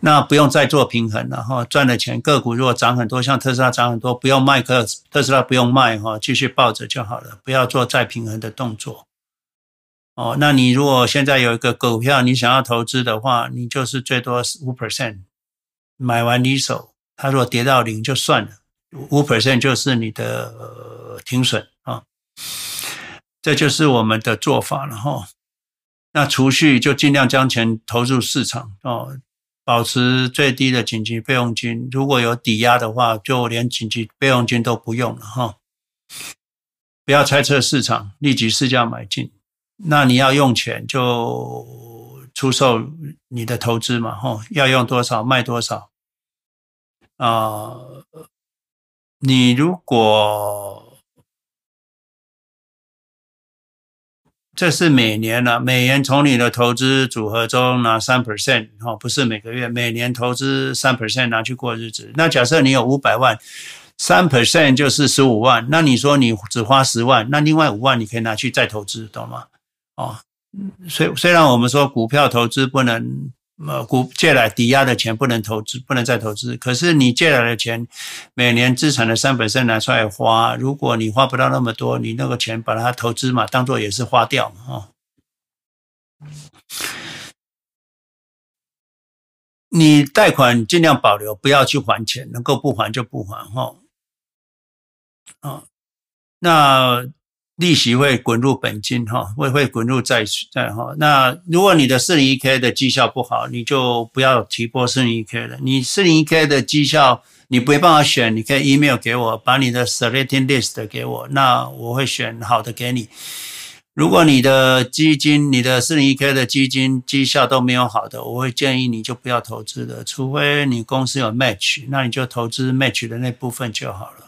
那不用再做平衡了哈，赚的钱个股如果涨很多，像特斯拉涨很多，不用卖特斯拉不用卖哈，继续抱着就好了，不要做再平衡的动作。哦，那你如果现在有一个股票你想要投资的话，你就是最多五 percent，买完离手，它如果跌到零就算了，五 percent 就是你的、呃、停损啊，这就是我们的做法了哈。那储蓄就尽量将钱投入市场哦。保持最低的紧急备用金，如果有抵押的话，就连紧急备用金都不用了哈。不要猜测市场，立即市价买进。那你要用钱就出售你的投资嘛哈，要用多少卖多少。啊、你如果。这是每年了，每年从你的投资组合中拿三 percent，哈，不是每个月，每年投资三 percent 拿去过日子。那假设你有五百万，三 percent 就是十五万，那你说你只花十万，那另外五万你可以拿去再投资，懂吗？哦，虽虽然我们说股票投资不能。呃，股借来抵押的钱不能投资，不能再投资。可是你借来的钱，每年资产的三 percent 拿出来花，如果你花不到那么多，你那个钱把它投资嘛，当做也是花掉嘛，哦。你贷款尽量保留，不要去还钱，能够不还就不还，哈。啊，那。利息会滚入本金哈，会会滚入债债哈。那如果你的四零一 K 的绩效不好，你就不要提拨四零一 K 了。你四零一 K 的绩效你没办法选，你可以 email 给我，把你的 selecting list 给我，那我会选好的给你。如果你的基金，你的四零一 K 的基金绩效都没有好的，我会建议你就不要投资了，除非你公司有 match，那你就投资 match 的那部分就好了。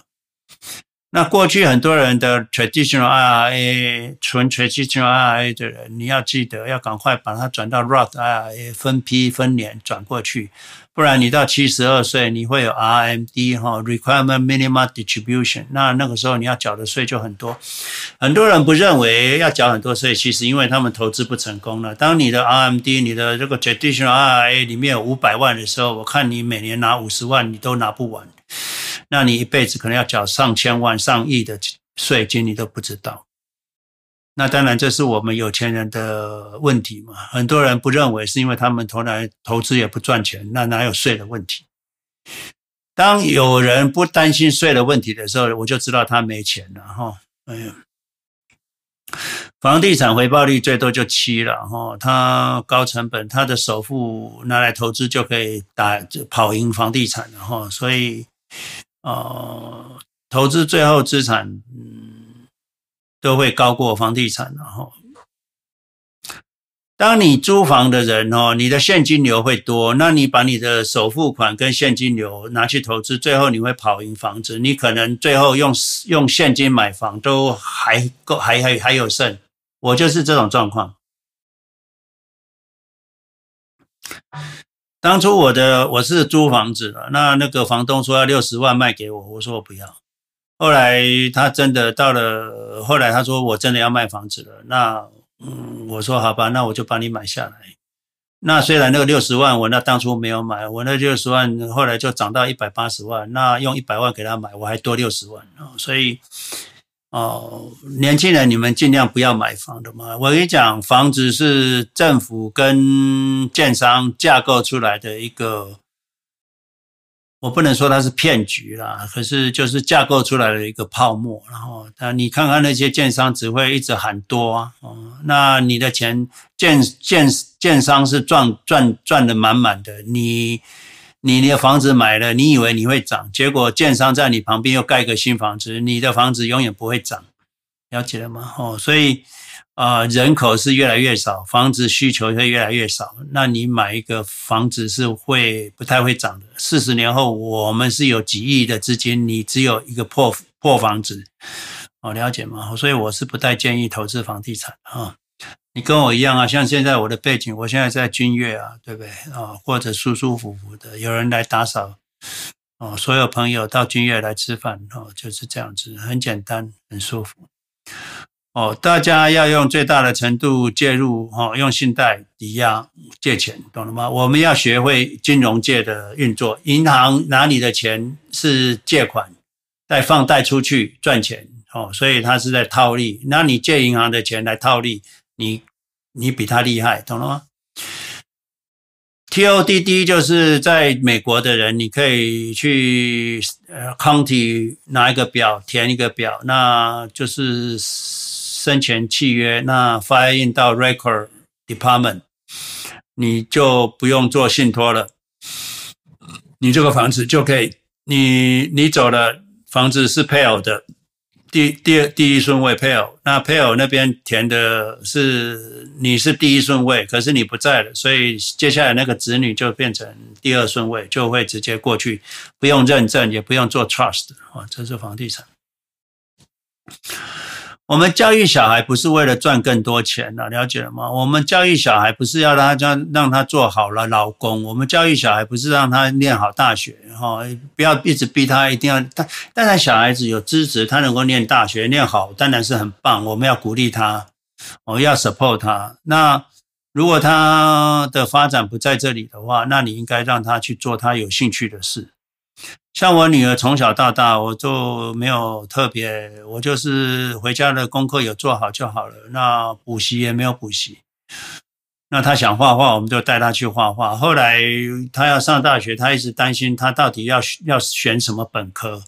那过去很多人的 traditional IRA 纯 traditional IRA 的人，你要记得要赶快把它转到 Roth IRA 分批分年转过去，不然你到七十二岁你会有 RMD 哈 Requirement Minimum Distribution，那那个时候你要缴的税就很多。很多人不认为要缴很多税，其实因为他们投资不成功了。当你的 RMD 你的这个 traditional IRA 里面有五百万的时候，我看你每年拿五十万你都拿不完。那你一辈子可能要缴上千万、上亿的税金，你都不知道。那当然，这是我们有钱人的问题嘛。很多人不认为是因为他们投来投资也不赚钱，那哪有税的问题？当有人不担心税的问题的时候，我就知道他没钱了哈。哎呀，房地产回报率最多就七了哈，它高成本，它的首付拿来投资就可以打跑赢房地产了哈，所以。呃，投资最后资产，嗯，都会高过房地产。然后，当你租房的人哦，你的现金流会多，那你把你的首付款跟现金流拿去投资，最后你会跑赢房子。你可能最后用用现金买房都还够，还还还有剩。我就是这种状况。当初我的我是租房子的，那那个房东说要六十万卖给我，我说我不要。后来他真的到了，后来他说我真的要卖房子了，那嗯，我说好吧，那我就帮你买下来。那虽然那个六十万我那当初没有买，我那六十万后来就涨到一百八十万，那用一百万给他买，我还多六十万啊，所以。哦，年轻人，你们尽量不要买房的嘛。我跟你讲，房子是政府跟建商架构出来的一个，我不能说它是骗局啦，可是就是架构出来的一个泡沫。然后，那你看看那些建商只会一直喊多啊，哦，那你的钱建建建商是赚赚赚的满满的，你。你的房子买了，你以为你会涨，结果建商在你旁边又盖个新房子，你的房子永远不会涨，了解了吗？哦，所以、呃，人口是越来越少，房子需求会越来越少，那你买一个房子是会不太会涨的。四十年后，我们是有几亿的资金，你只有一个破破房子，哦，了解吗？所以我是不太建议投资房地产啊。你跟我一样啊，像现在我的背景，我现在在君悦啊，对不对啊？或者舒舒服服的，有人来打扫，哦，所有朋友到君悦来吃饭，哦，就是这样子，很简单，很舒服。哦，大家要用最大的程度介入，哦，用信贷抵押借钱，懂了吗？我们要学会金融界的运作，银行拿你的钱是借款，再放贷出去赚钱，哦，所以他是在套利。那你借银行的钱来套利，你你比他厉害，懂了吗？TODD 就是在美国的人，你可以去呃 county 拿一个表，填一个表，那就是生前契约，那发印到 record department，你就不用做信托了，你这个房子就可以，你你走了，房子是配偶的。第第二第一顺位配偶，那配偶那边填的是你是第一顺位，可是你不在了，所以接下来那个子女就变成第二顺位，就会直接过去，不用认证，也不用做 trust 啊，这是房地产。我们教育小孩不是为了赚更多钱了，了解了吗？我们教育小孩不是要让他让让他做好了老公，我们教育小孩不是让他念好大学，哈，不要一直逼他一定要。但当然小孩子有资质，他能够念大学念好，当然是很棒，我们要鼓励他，我要 support 他。那如果他的发展不在这里的话，那你应该让他去做他有兴趣的事。像我女儿从小到大，我就没有特别，我就是回家的功课有做好就好了。那补习也没有补习。那她想画画，我们就带她去画画。后来她要上大学，她一直担心她到底要要选什么本科。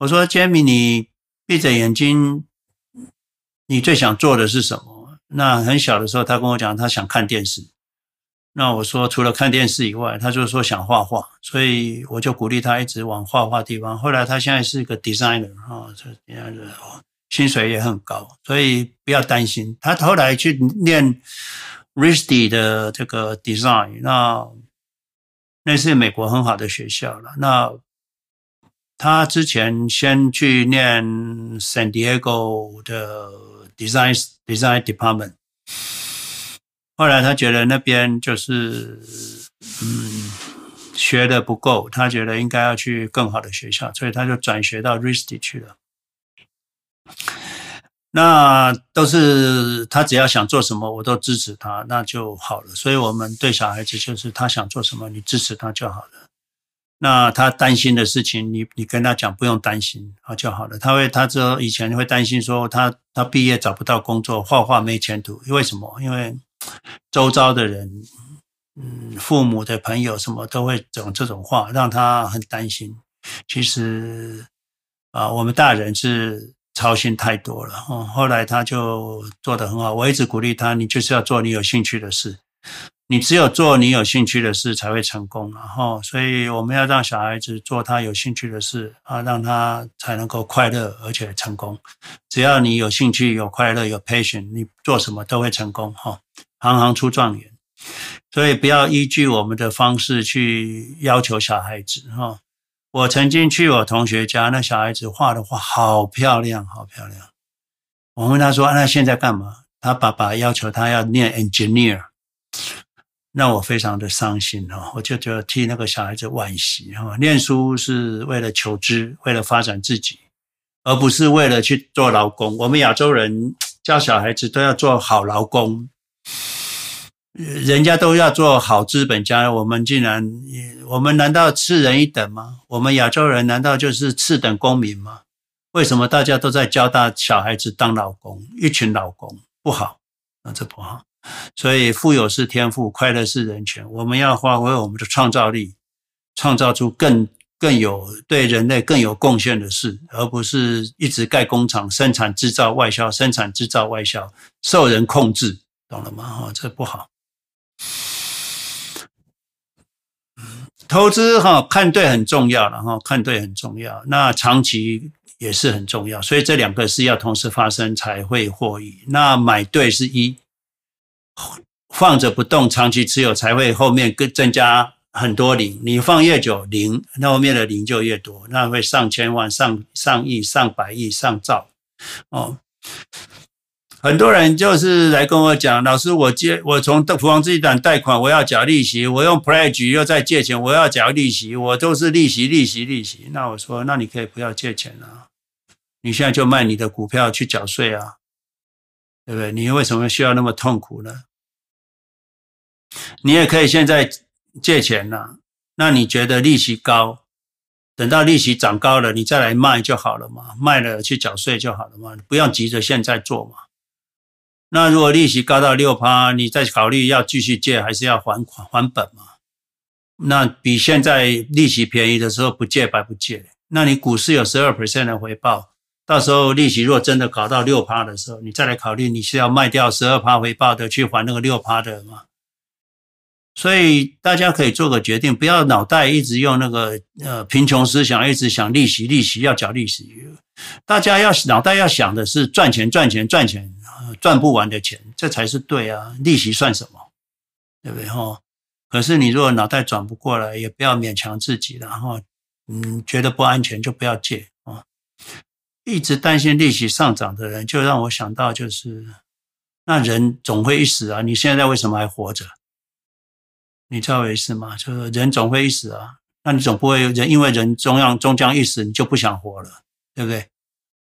我说：“Jamie，你闭着眼睛，你最想做的是什么？”那很小的时候，她跟我讲，她想看电视。那我说，除了看电视以外，他就说想画画，所以我就鼓励他一直往画画地方。后来他现在是一个 designer 啊，这样子，薪水也很高，所以不要担心。他后来去念 RISD 的这个 design，那那是美国很好的学校了。那他之前先去念 San Diego 的 design design department。后来他觉得那边就是，嗯，学的不够，他觉得应该要去更好的学校，所以他就转学到 RISD 去了。那都是他只要想做什么，我都支持他，那就好了。所以我们对小孩子就是他想做什么，你支持他就好了。那他担心的事情，你你跟他讲不用担心啊就好了。他会他之后以前会担心说他他毕业找不到工作，画画没前途，为什么？因为周遭的人，嗯，父母的朋友什么都会讲这种话，让他很担心。其实啊，我们大人是操心太多了。哦，后来他就做得很好，我一直鼓励他，你就是要做你有兴趣的事，你只有做你有兴趣的事才会成功。然后，所以我们要让小孩子做他有兴趣的事啊，让他才能够快乐而且成功。只要你有兴趣、有快乐、有 patient，你做什么都会成功。哈。行行出状元，所以不要依据我们的方式去要求小孩子哈。我曾经去我同学家，那小孩子画的画好漂亮，好漂亮。我问他说：“那现在干嘛？”他爸爸要求他要念 engineer，那我非常的伤心哈。我就觉得替那个小孩子惋惜哈。念书是为了求知，为了发展自己，而不是为了去做劳工。我们亚洲人教小孩子都要做好劳工。人家都要做好资本家，我们竟然，我们难道次人一等吗？我们亚洲人难道就是次等公民吗？为什么大家都在教大小孩子当劳工，一群劳工不好，那这不好。所以富有是天赋，快乐是人权。我们要发挥我们的创造力，创造出更更有对人类更有贡献的事，而不是一直盖工厂，生产制造外销，生产制造外销，受人控制。懂了吗？哈，这不好。投资哈，看对很重要了哈，看对很重要。那长期也是很重要，所以这两个是要同时发生才会获益。那买对是一，放着不动，长期持有才会后面更增加很多零。你放越久零，那后面的零就越多，那会上千万、上上亿、上百亿、上兆哦。很多人就是来跟我讲，老师，我借我从房地产贷款，我要缴利息，我用 pledge 又再借钱，我要缴利息，我都是利息利息利息。那我说，那你可以不要借钱啊，你现在就卖你的股票去缴税啊，对不对？你为什么需要那么痛苦呢？你也可以现在借钱呐、啊，那你觉得利息高，等到利息涨高了，你再来卖就好了嘛，卖了去缴税就好了嘛，不用急着现在做嘛。那如果利息高到六趴，你再考虑要继续借还是要还款还本嘛？那比现在利息便宜的时候不借白不借。那你股市有十二 percent 的回报，到时候利息若真的搞到六趴的时候，你再来考虑你是要卖掉十二趴回报的去还那个六趴的吗？所以大家可以做个决定，不要脑袋一直用那个呃贫穷思想，一直想利息利息要缴利息。大家要脑袋要想的是赚钱赚钱赚钱，赚不完的钱，这才是对啊。利息算什么？对不对哈？可是你如果脑袋转不过来，也不要勉强自己，然后嗯觉得不安全就不要借啊。一直担心利息上涨的人，就让我想到就是，那人总会一死啊，你现在为什么还活着？你知道为什么吗？就是人总会一死啊，那你总不会人因为人终将终将一死，你就不想活了，对不对？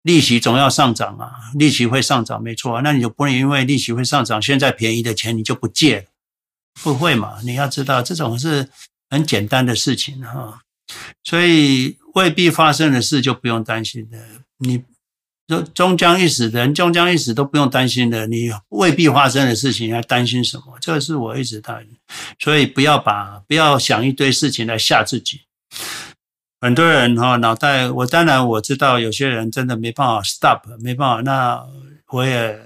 利息总要上涨啊，利息会上涨，没错，那你就不能因为利息会上涨，现在便宜的钱你就不借了，不会嘛？你要知道这种是很简单的事情哈，所以未必发生的事就不用担心的，你。终将一死的人，终将一死都不用担心的。你未必发生的事情，还担心什么？这个是我一直担心，所以不要把不要想一堆事情来吓自己。很多人哈脑袋，我当然我知道有些人真的没办法 stop，没办法，那我也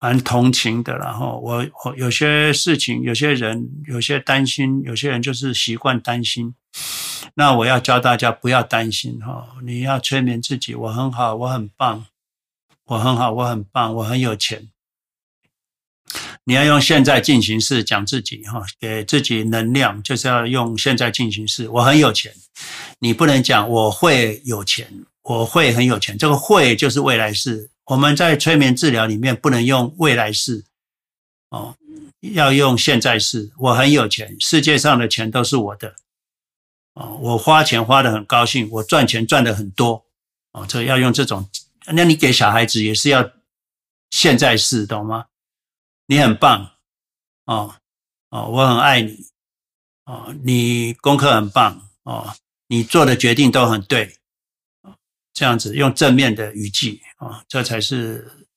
蛮同情的。然后我我有些事情，有些人有些担心，有些人就是习惯担心。那我要教大家不要担心哈，你要催眠自己，我很好，我很棒，我很好，我很棒，我很有钱。你要用现在进行式讲自己哈，给自己能量，就是要用现在进行式。我很有钱，你不能讲我会有钱，我会很有钱。这个会就是未来式。我们在催眠治疗里面不能用未来式哦，要用现在式。我很有钱，世界上的钱都是我的。哦，我花钱花得很高兴，我赚钱赚得很多，哦，这要用这种，那你给小孩子也是要现在式，懂吗？你很棒，哦哦，我很爱你，哦，你功课很棒，哦，你做的决定都很对，这样子用正面的语气，啊，这才是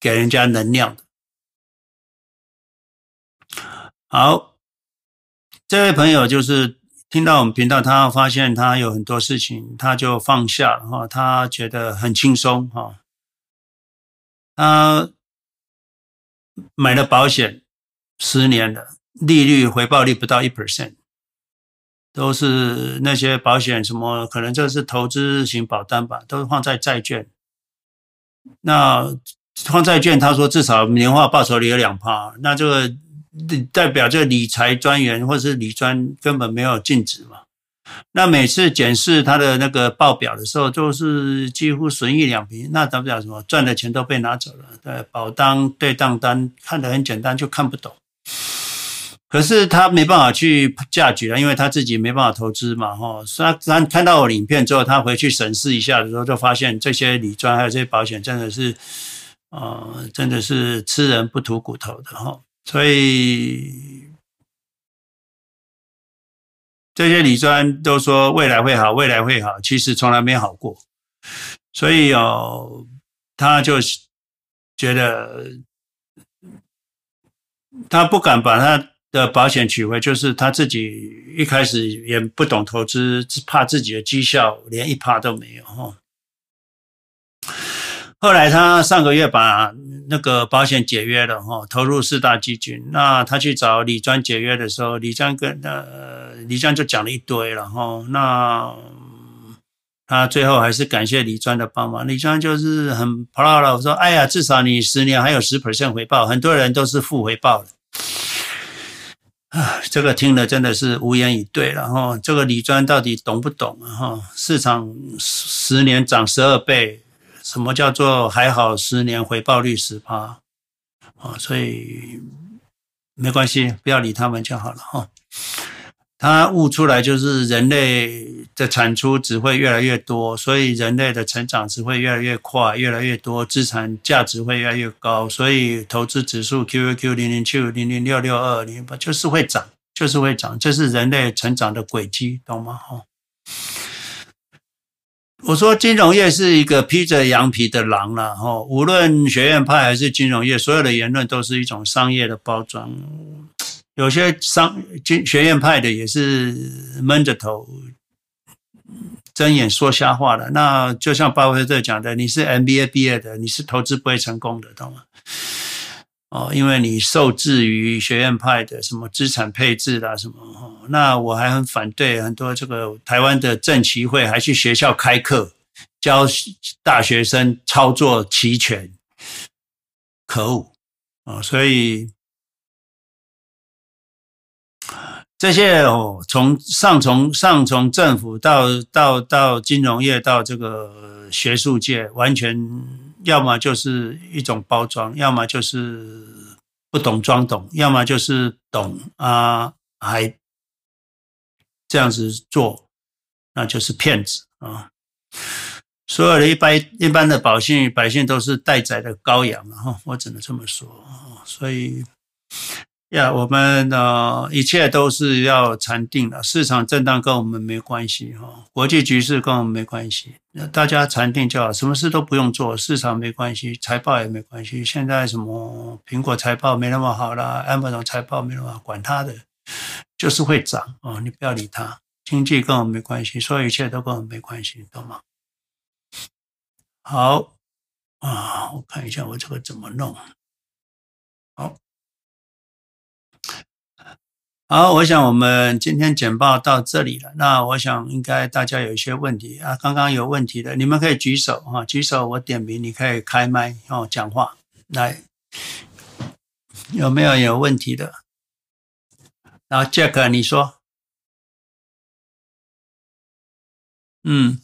给人家能量的。好，这位朋友就是。听到我们频道，他发现他有很多事情，他就放下了哈，他觉得很轻松哈。他买了保险十年了，利率回报率不到一 percent，都是那些保险什么，可能这是投资型保单吧，都是放在债券。那放债券，他说至少年化报酬率有两趴，那这个。代表这个理财专员或是理专根本没有禁止嘛？那每次检视他的那个报表的时候，都是几乎损益两平。那代表什么？赚的钱都被拿走了。对，保单对账单看得很简单，就看不懂。可是他没办法去价值了，因为他自己没办法投资嘛。哈，他他看到我影片之后，他回去审视一下的时候，就发现这些理专还有这些保险真的是，呃，真的是吃人不吐骨头的哈。所以这些理专都说未来会好，未来会好，其实从来没好过。所以哦，他就觉得他不敢把他的保险取回，就是他自己一开始也不懂投资，怕自己的绩效连一趴都没有哈。后来他上个月把那个保险解约了哈，投入四大基金。那他去找李专解约的时候，李专跟呃李专就讲了一堆了哈。那他最后还是感谢李专的帮忙。李专就是很 proud 了，我说哎呀，至少你十年还有十 percent 回报，很多人都是负回报的。啊，这个听了真的是无言以对。然后这个李专到底懂不懂啊？哈，市场十年涨十二倍。什么叫做还好？十年回报率十趴啊，所以没关系，不要理他们就好了哈。它悟出来就是人类的产出只会越来越多，所以人类的成长只会越来越快，越来越多，资产价值会越来越高，所以投资指数 QQQ 零零七五零零六六二零八就是会涨，就是会涨，这是人类成长的轨迹，懂吗？哈。我说金融业是一个披着羊皮的狼了，哈，无论学院派还是金融业，所有的言论都是一种商业的包装。有些商经学院派的也是闷着头睁眼说瞎话的。那就像巴菲特讲的，你是 MBA 毕业的，你是投资不会成功的，懂吗？哦，因为你受制于学院派的什么资产配置啦什么，那我还很反对很多这个台湾的政企会还去学校开课教大学生操作期权，可恶啊！所以这些哦，从上从上从政府到到到金融业到这个学术界，完全。要么就是一种包装，要么就是不懂装懂，要么就是懂啊，还这样子做，那就是骗子啊！所有的一般一般的百姓百姓都是待宰的羔羊啊！我只能这么说，所以。呀我们呃，一切都是要禅定的。市场震荡跟我们没关系哈，国际局势跟我们没关系。那大家禅定就好，什么事都不用做，市场没关系，财报也没关系。现在什么苹果财报没那么好啦，Amazon 财报没那么好，管他的，就是会涨哦，你不要理它。经济跟我们没关系，所有一切都跟我们没关系，懂吗？好啊，我看一下我这个怎么弄。好。好，我想我们今天简报到这里了。那我想应该大家有一些问题啊，刚刚有问题的，你们可以举手哈，举手我点名，你可以开麦哦讲话。来，有没有有问题的？然后 Jack 你说，嗯。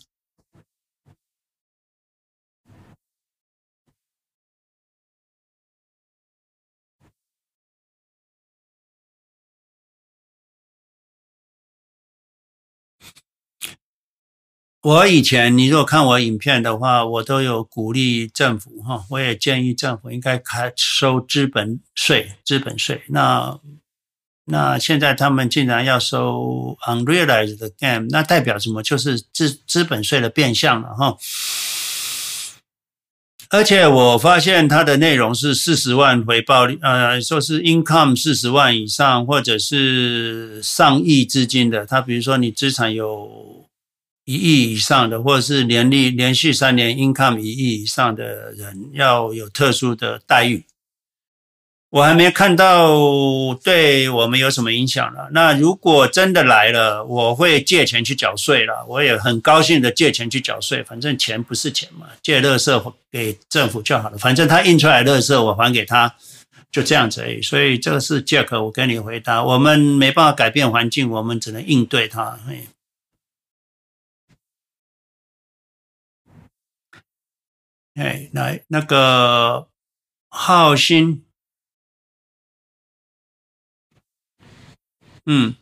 我以前，你如果看我影片的话，我都有鼓励政府哈，我也建议政府应该开收资本税，资本税。那那现在他们竟然要收 unrealized gain，那代表什么？就是资资本税的变相了哈。而且我发现它的内容是四十万回报率，呃，说是 income 四十万以上，或者是上亿资金的。它比如说你资产有。一亿以上的，或者是年利连续三年 income 一亿以上的人，要有特殊的待遇。我还没看到对我们有什么影响了。那如果真的来了，我会借钱去缴税了。我也很高兴的借钱去缴税，反正钱不是钱嘛，借垃圾给政府就好了。反正他印出来的垃圾我还给他，就这样子而已。所以这个是 Jack，我跟你回答，我们没办法改变环境，我们只能应对它。哎来那个浩鑫，嗯，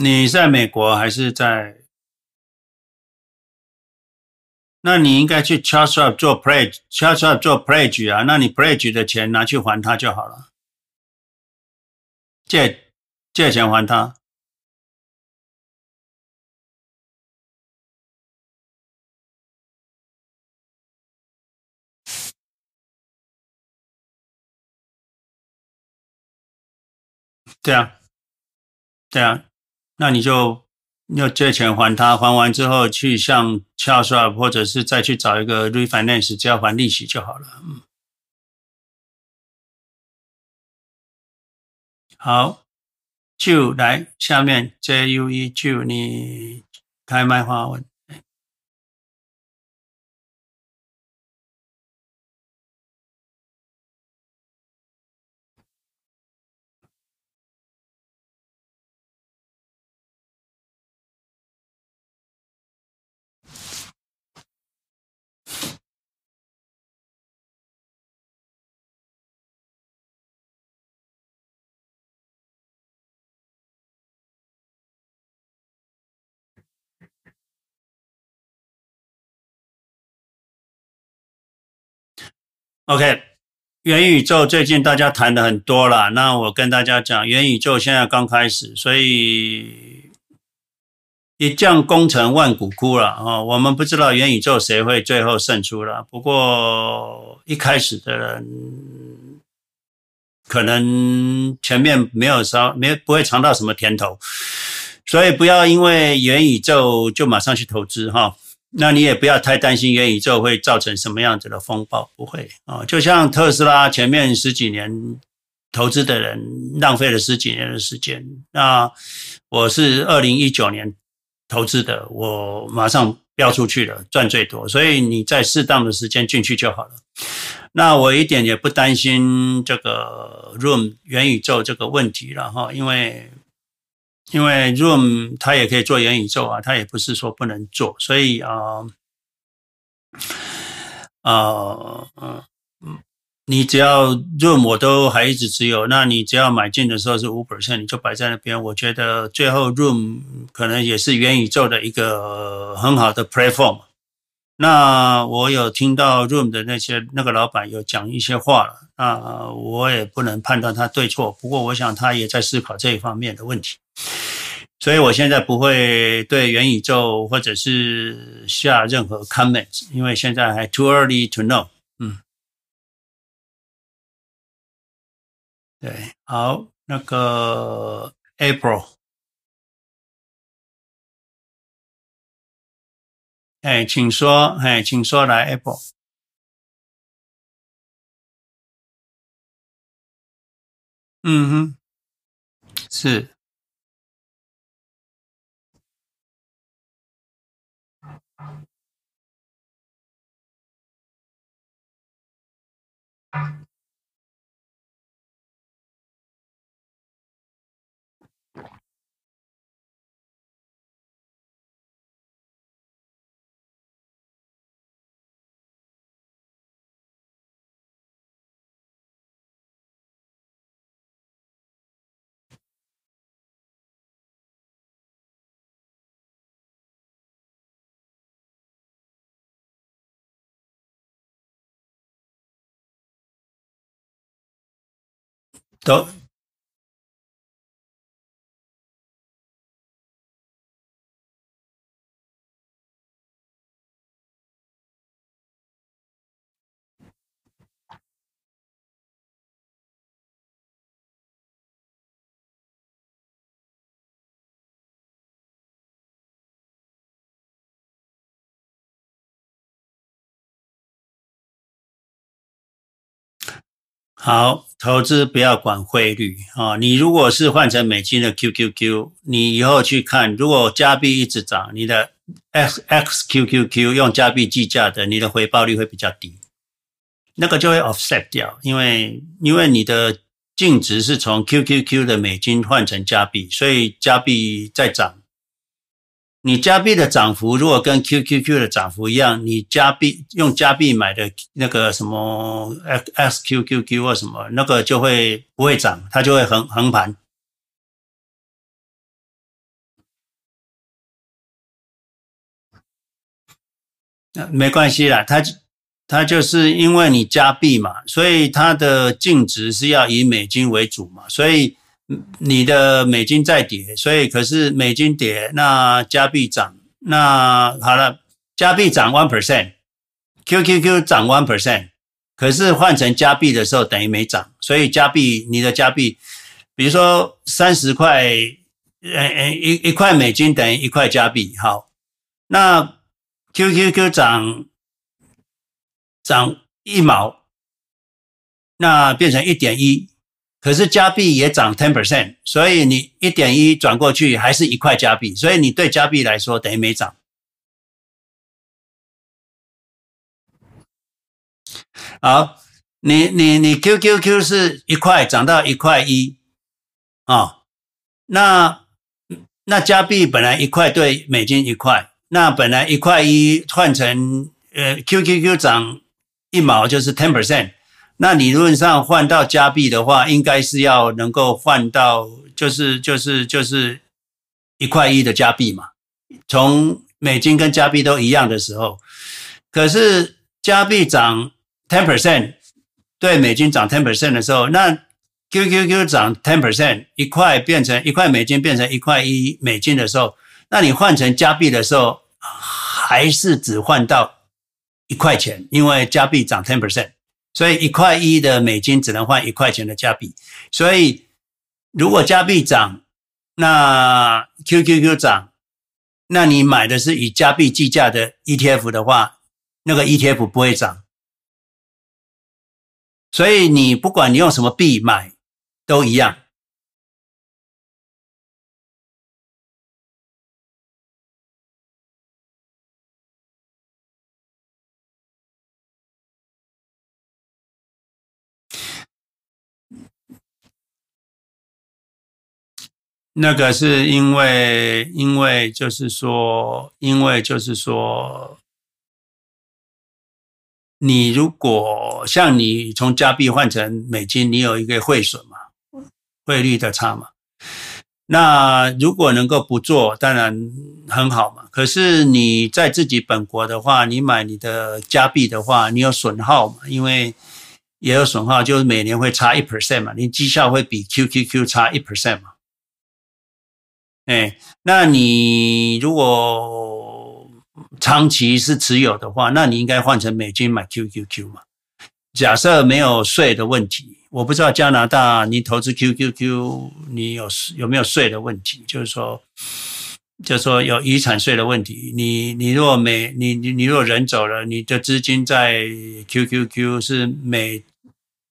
你在美国还是在？那你应该去 Charles Schwab 做 pledge，Charles Schwab 做 pledge 啊，那你 pledge 的钱拿去还他就好了，借借钱还他。对啊，对啊。那你就要借钱还他，还完之后去向 Charles p 或者是再去找一个 refinance，只要还利息就好了。好，就来下面 J U E 就你开麦发问。OK，元宇宙最近大家谈的很多了。那我跟大家讲，元宇宙现在刚开始，所以一将功成万骨枯了啊！我们不知道元宇宙谁会最后胜出了。不过一开始的人可能前面没有烧，没不会尝到什么甜头，所以不要因为元宇宙就马上去投资哈。那你也不要太担心元宇宙会造成什么样子的风暴，不会啊。就像特斯拉前面十几年投资的人浪费了十几年的时间，那我是二零一九年投资的，我马上飙出去了，赚最多。所以你在适当的时间进去就好了。那我一点也不担心这个 Room 元宇宙这个问题了哈，因为。因为 Room 它也可以做元宇宙啊，它也不是说不能做，所以啊，呃，呃，嗯，你只要 Room 我都还一直持有，那你只要买进的时候是五 percent，你就摆在那边。我觉得最后 Room 可能也是元宇宙的一个很好的 platform。那我有听到 Room 的那些那个老板有讲一些话了，那我也不能判断他对错，不过我想他也在思考这一方面的问题。所以我现在不会对元宇宙或者是下任何 comments，因为现在还 too early to know。嗯，对，好，那个 April，哎，请说，哎，请说来，April。嗯哼，是。都好，投资不要管汇率啊！你如果是换成美金的 QQQ，你以后去看，如果加币一直涨，你的 XXQQQ 用加币计价的，你的回报率会比较低，那个就会 offset 掉，因为因为你的净值是从 QQQ 的美金换成加币，所以加币在涨。你加币的涨幅如果跟 QQQ 的涨幅一样，你加币用加币买的那个什么 XQQQ 或什么，那个就会不会涨，它就会横横盘。那没关系啦，它它就是因为你加币嘛，所以它的净值是要以美金为主嘛，所以。你的美金在跌，所以可是美金跌，那加币涨，那好了，加币涨 one percent，QQQ 涨 one percent，可是换成加币的时候等于没涨，所以加币你的加币，比如说三十块，呃呃一一块美金等于一块加币，好，那 QQQ 涨涨一毛，那变成一点一。可是加币也涨 ten percent，所以你一点一转过去还是一块加币，所以你对加币来说等于没涨。好，你你你 QQQ 是一块涨到一块一啊，那那加币本来一块对美金一块，那本来一块一换成呃 QQQ 涨一毛就是 ten percent。那理论上换到加币的话，应该是要能够换到就是就是就是一块一的加币嘛。从美金跟加币都一样的时候，可是加币涨 ten percent，对美金涨 ten percent 的时候，那 QQQ 涨 ten percent，一块变成一块美金变成一块一美金的时候，那你换成加币的时候，还是只换到一块钱，因为加币涨 ten percent。所以一块一的美金只能换一块钱的加币，所以如果加币涨，那 QQQ 涨，那你买的是以加币计价的 ETF 的话，那个 ETF 不会涨。所以你不管你用什么币买，都一样。那个是因为，因为就是说，因为就是说，你如果像你从加币换成美金，你有一个汇损嘛，汇率的差嘛。那如果能够不做，当然很好嘛。可是你在自己本国的话，你买你的加币的话，你有损耗嘛？因为也有损耗，就是每年会差一 percent 嘛，你绩效会比 QQQ 差一 percent 嘛。哎，那你如果长期是持有的话，那你应该换成美金买 QQQ 嘛？假设没有税的问题，我不知道加拿大你投资 QQQ 你有有没有税的问题？就是说，就是说有遗产税的问题。你你如果每你你你如果人走了，你的资金在 QQQ 是每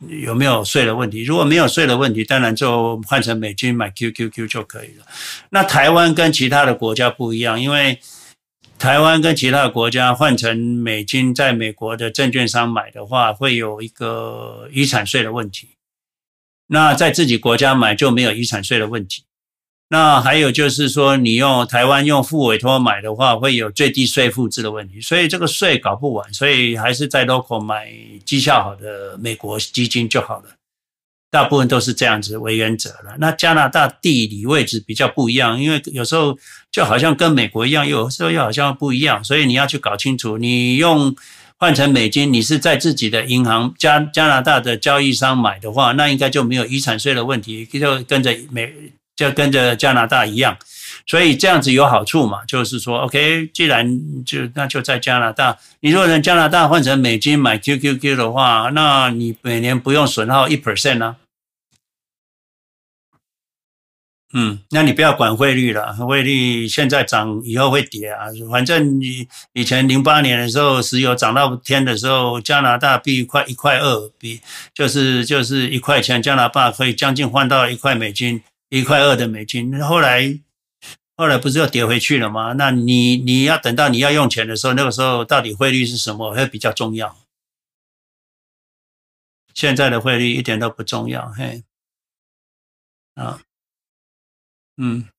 有没有税的问题？如果没有税的问题，当然就换成美金买 QQQ 就可以了。那台湾跟其他的国家不一样，因为台湾跟其他的国家换成美金，在美国的证券商买的话，会有一个遗产税的问题。那在自己国家买就没有遗产税的问题。那还有就是说，你用台湾用复委托买的话，会有最低税负制的问题，所以这个税搞不完，所以还是在 local 买绩效好的美国基金就好了。大部分都是这样子为原则了。那加拿大地理位置比较不一样，因为有时候就好像跟美国一样，有时候又好像不一样，所以你要去搞清楚。你用换成美金，你是在自己的银行加加拿大的交易商买的话，那应该就没有遗产税的问题，就跟着美。就跟着加拿大一样，所以这样子有好处嘛？就是说，OK，既然就那就在加拿大，你如果在加拿大换成美金买 QQQ 的话，那你每年不用损耗一 percent 呢？嗯，那你不要管汇率了，汇率现在涨，以后会跌啊。反正你以前零八年的时候，石油涨到天的时候，加拿大币快一块二，比就是就是一块钱，加拿大可以将近换到一块美金。一块二的美金，后来后来不是又跌回去了吗？那你你要等到你要用钱的时候，那个时候到底汇率是什么会比较重要？现在的汇率一点都不重要，嘿，啊，嗯，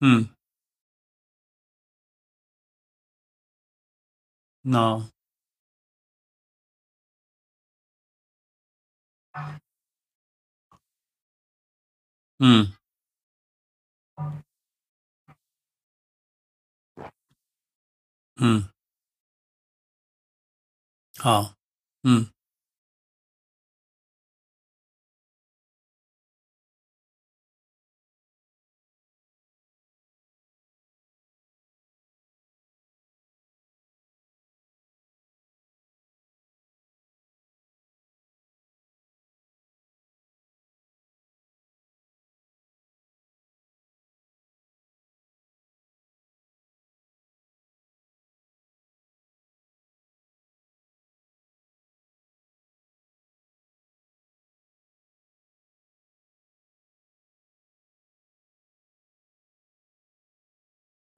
嗯，no。嗯，嗯，好，嗯。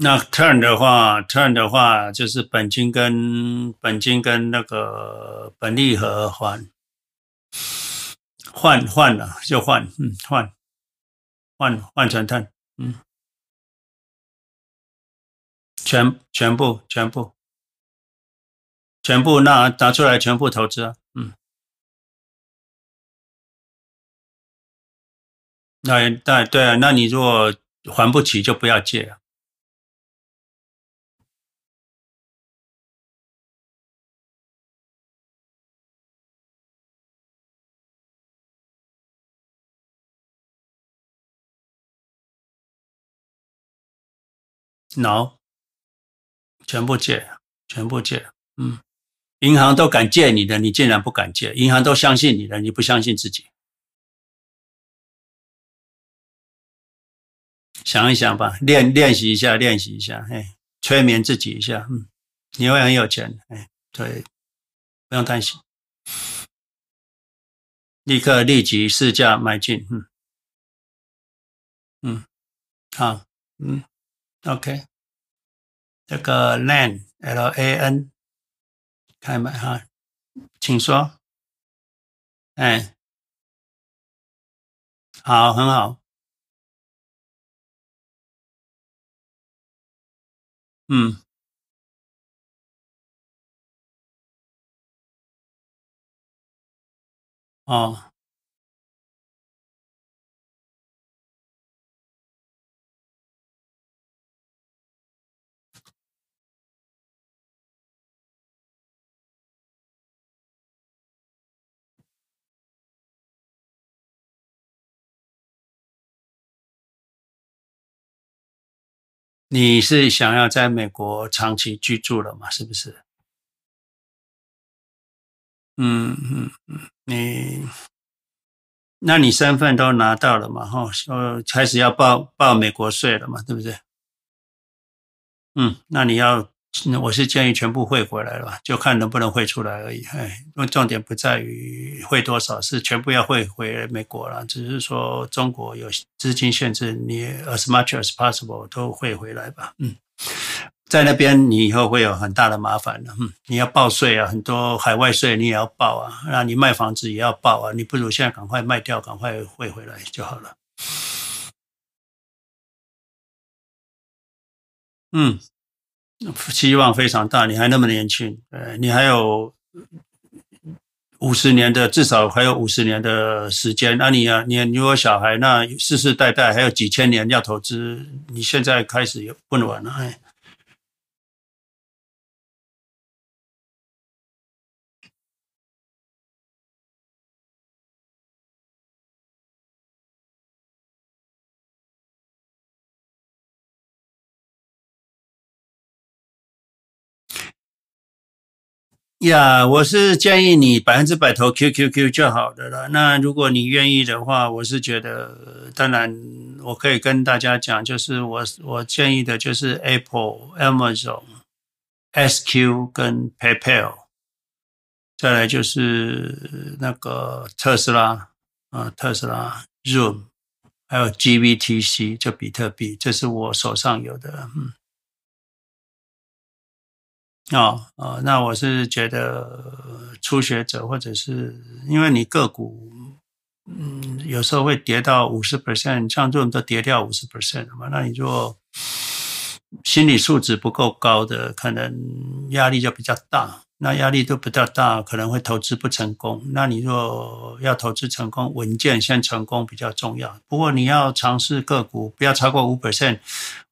那 turn 的话，turn 的话就是本金跟本金跟那个本利和还换换了就换，嗯，换换换成 turn，嗯，全全部全部全部那拿出来全部投资啊，嗯，那那对啊，那你如果还不起就不要借啊。no，全部借，全部借，嗯，银行都敢借你的，你竟然不敢借；银行都相信你的，你不相信自己。想一想吧，练练习一下，练习一下，哎，催眠自己一下，嗯，你会很有钱，哎，对，不用担心，立刻立即市价买进，嗯，嗯，好，嗯。OK，这个 LAN L A N，开门哈，请说。哎，好，很好。嗯，哦。你是想要在美国长期居住了嘛？是不是？嗯嗯嗯，你，那你身份都拿到了嘛？哈，呃，开始要报报美国税了嘛？对不对？嗯，那你要。那我是建议全部汇回来了，就看能不能汇出来而已。哎，因为重点不在于汇多少，是全部要汇回美国了。只是说中国有资金限制，你 as much as possible 都汇回来吧。嗯，在那边你以后会有很大的麻烦的。嗯，你要报税啊，很多海外税你也要报啊。那你卖房子也要报啊。你不如现在赶快卖掉，赶快汇回来就好了。嗯。希望非常大，你还那么年轻，呃，你还有五十年的，至少还有五十年的时间。那你啊，你你有小孩，那世世代代还有几千年要投资，你现在开始也不晚了，呀我是建议你百分之百投 QQQ 就好的了。那如果你愿意的话，我是觉得，当然我可以跟大家讲，就是我我建议的就是 Apple、Amazon、SQ 跟 PayPal，再来就是那个特斯拉啊，特斯拉、Zoom，还有 GBTC 就比特币，这是我手上有的，嗯。哦呃，那我是觉得初学者或者是因为你个股，嗯，有时候会跌到五十 percent，像这种都跌掉五十 percent 了嘛，那你就心理素质不够高的，可能压力就比较大。那压力都比较大，可能会投资不成功。那你若要投资成功，稳健先成功比较重要。不过你要尝试个股，不要超过五 percent，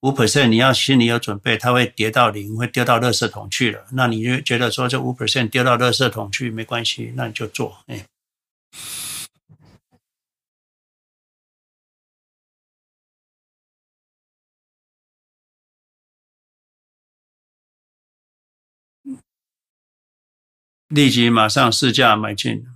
五 percent 你要心里有准备，它会跌到零，会丢到垃圾桶去了。那你就觉得说这五 percent 掉到垃圾桶去没关系，那你就做。哎，立即马上市价买进，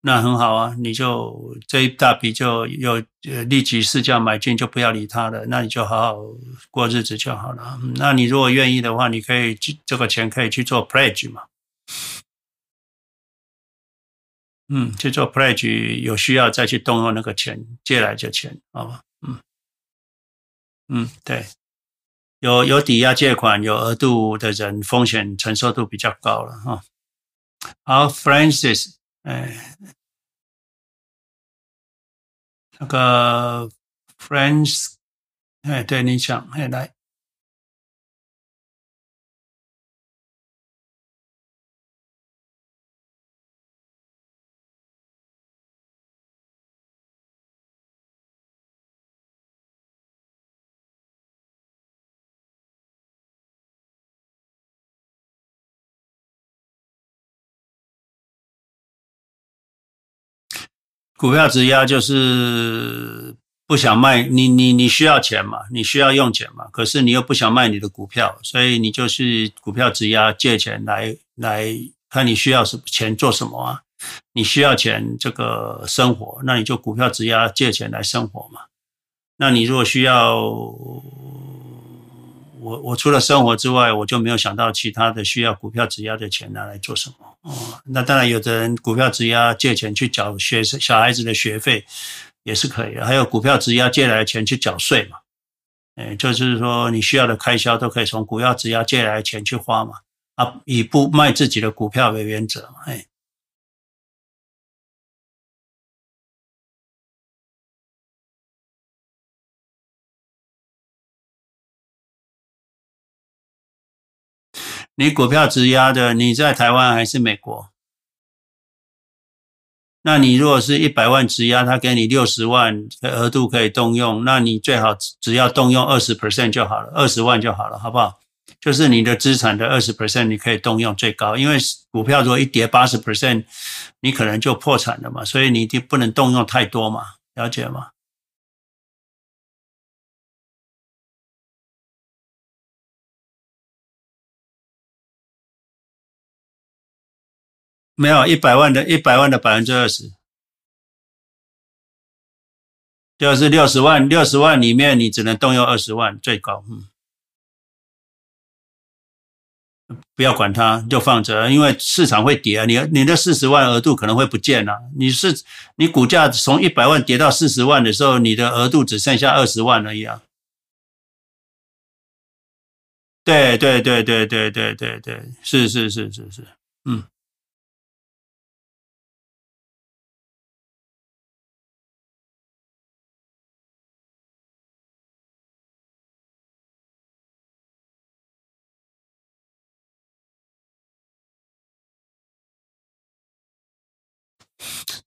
那很好啊！你就这一大笔就有呃立即市价买进，就不要理他了。那你就好好过日子就好了。那你如果愿意的话，你可以这个钱可以去做 pledge 嘛。嗯，去做 pledge，有需要再去动用那个钱借来的钱，好吧？嗯嗯，对，有有抵押借款有额度的人，风险承受度比较高了哈。好，Francis，哎，那个 Francis，哎，对你讲，哎，来。股票质押就是不想卖，你你你需要钱嘛，你需要用钱嘛，可是你又不想卖你的股票，所以你就是股票质押借钱来来看你需要什么钱做什么啊？你需要钱这个生活，那你就股票质押借钱来生活嘛。那你如果需要。我我除了生活之外，我就没有想到其他的需要股票质押的钱拿来做什么哦。那当然，有的人股票质押借钱去缴学生小孩子的学费也是可以的，还有股票质押借来的钱去缴税嘛。哎，就是说你需要的开销都可以从股票质押借来的钱去花嘛。啊，以不卖自己的股票为原则，哎。你股票质押的，你在台湾还是美国？那你如果是一百万质押，他给你六十万的额度可以动用，那你最好只要动用二十 percent 就好了，二十万就好了，好不好？就是你的资产的二十 percent 你可以动用最高，因为股票如果一跌八十 percent，你可能就破产了嘛，所以你一定不能动用太多嘛，了解吗？没有一百万的，一百万的百分之二十，就是六十万，六十万里面你只能动用二十万，最高，嗯，不要管它，就放着，因为市场会跌啊，你你的四十万额度可能会不见了，你是你股价从一百万跌到四十万的时候，你的额度只剩下二十万而已啊，对对对对对对对对，是是是是是，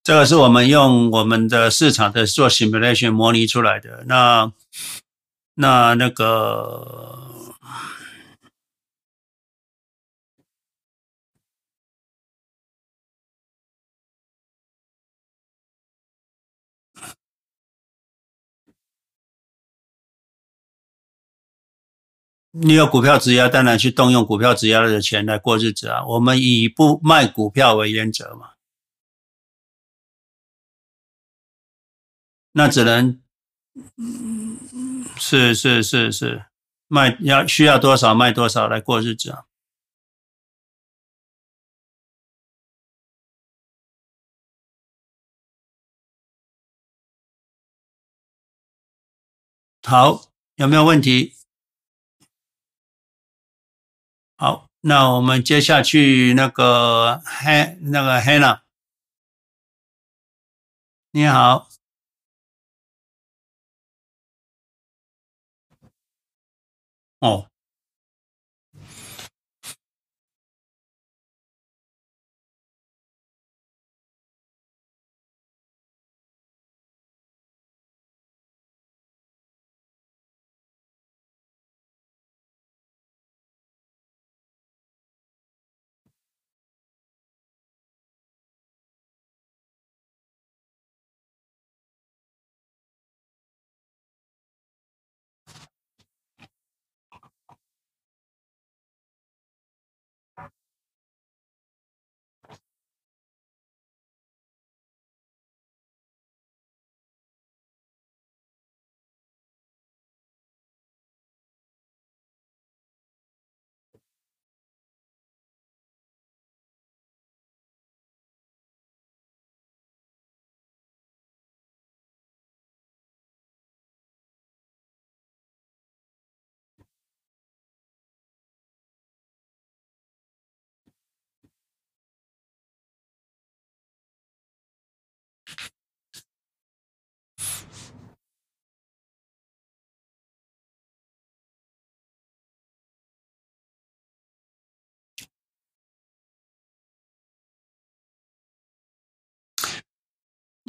这个是我们用我们的市场的做 simulation 模拟出来的。那那那个，你有股票质押，当然去动用股票质押的钱来过日子啊。我们以不卖股票为原则嘛。那只能，是是是是，卖要需要多少卖多少来过日子啊。好，有没有问题？好，那我们接下去那个黑那个 Hannah，你好。哦，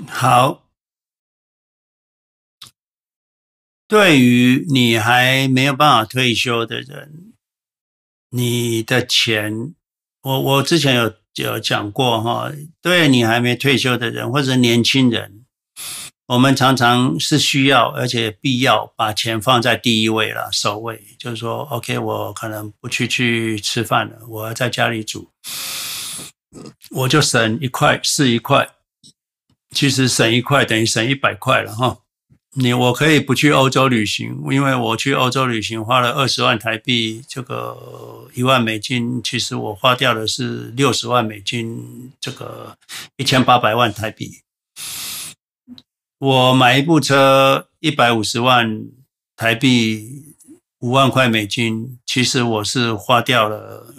好，对于你还没有办法退休的人，你的钱，我我之前有有讲过哈，对你还没退休的人或者年轻人，我们常常是需要而且必要把钱放在第一位了，首位，就是说，OK，我可能不去去吃饭了，我要在家里煮，我就省一块是一块。其实省一块等于省一百块了哈。你我可以不去欧洲旅行，因为我去欧洲旅行花了二十万台币，这个一万美金，其实我花掉的是六十万美金，这个一千八百万台币。我买一部车一百五十万台币，五万块美金，其实我是花掉了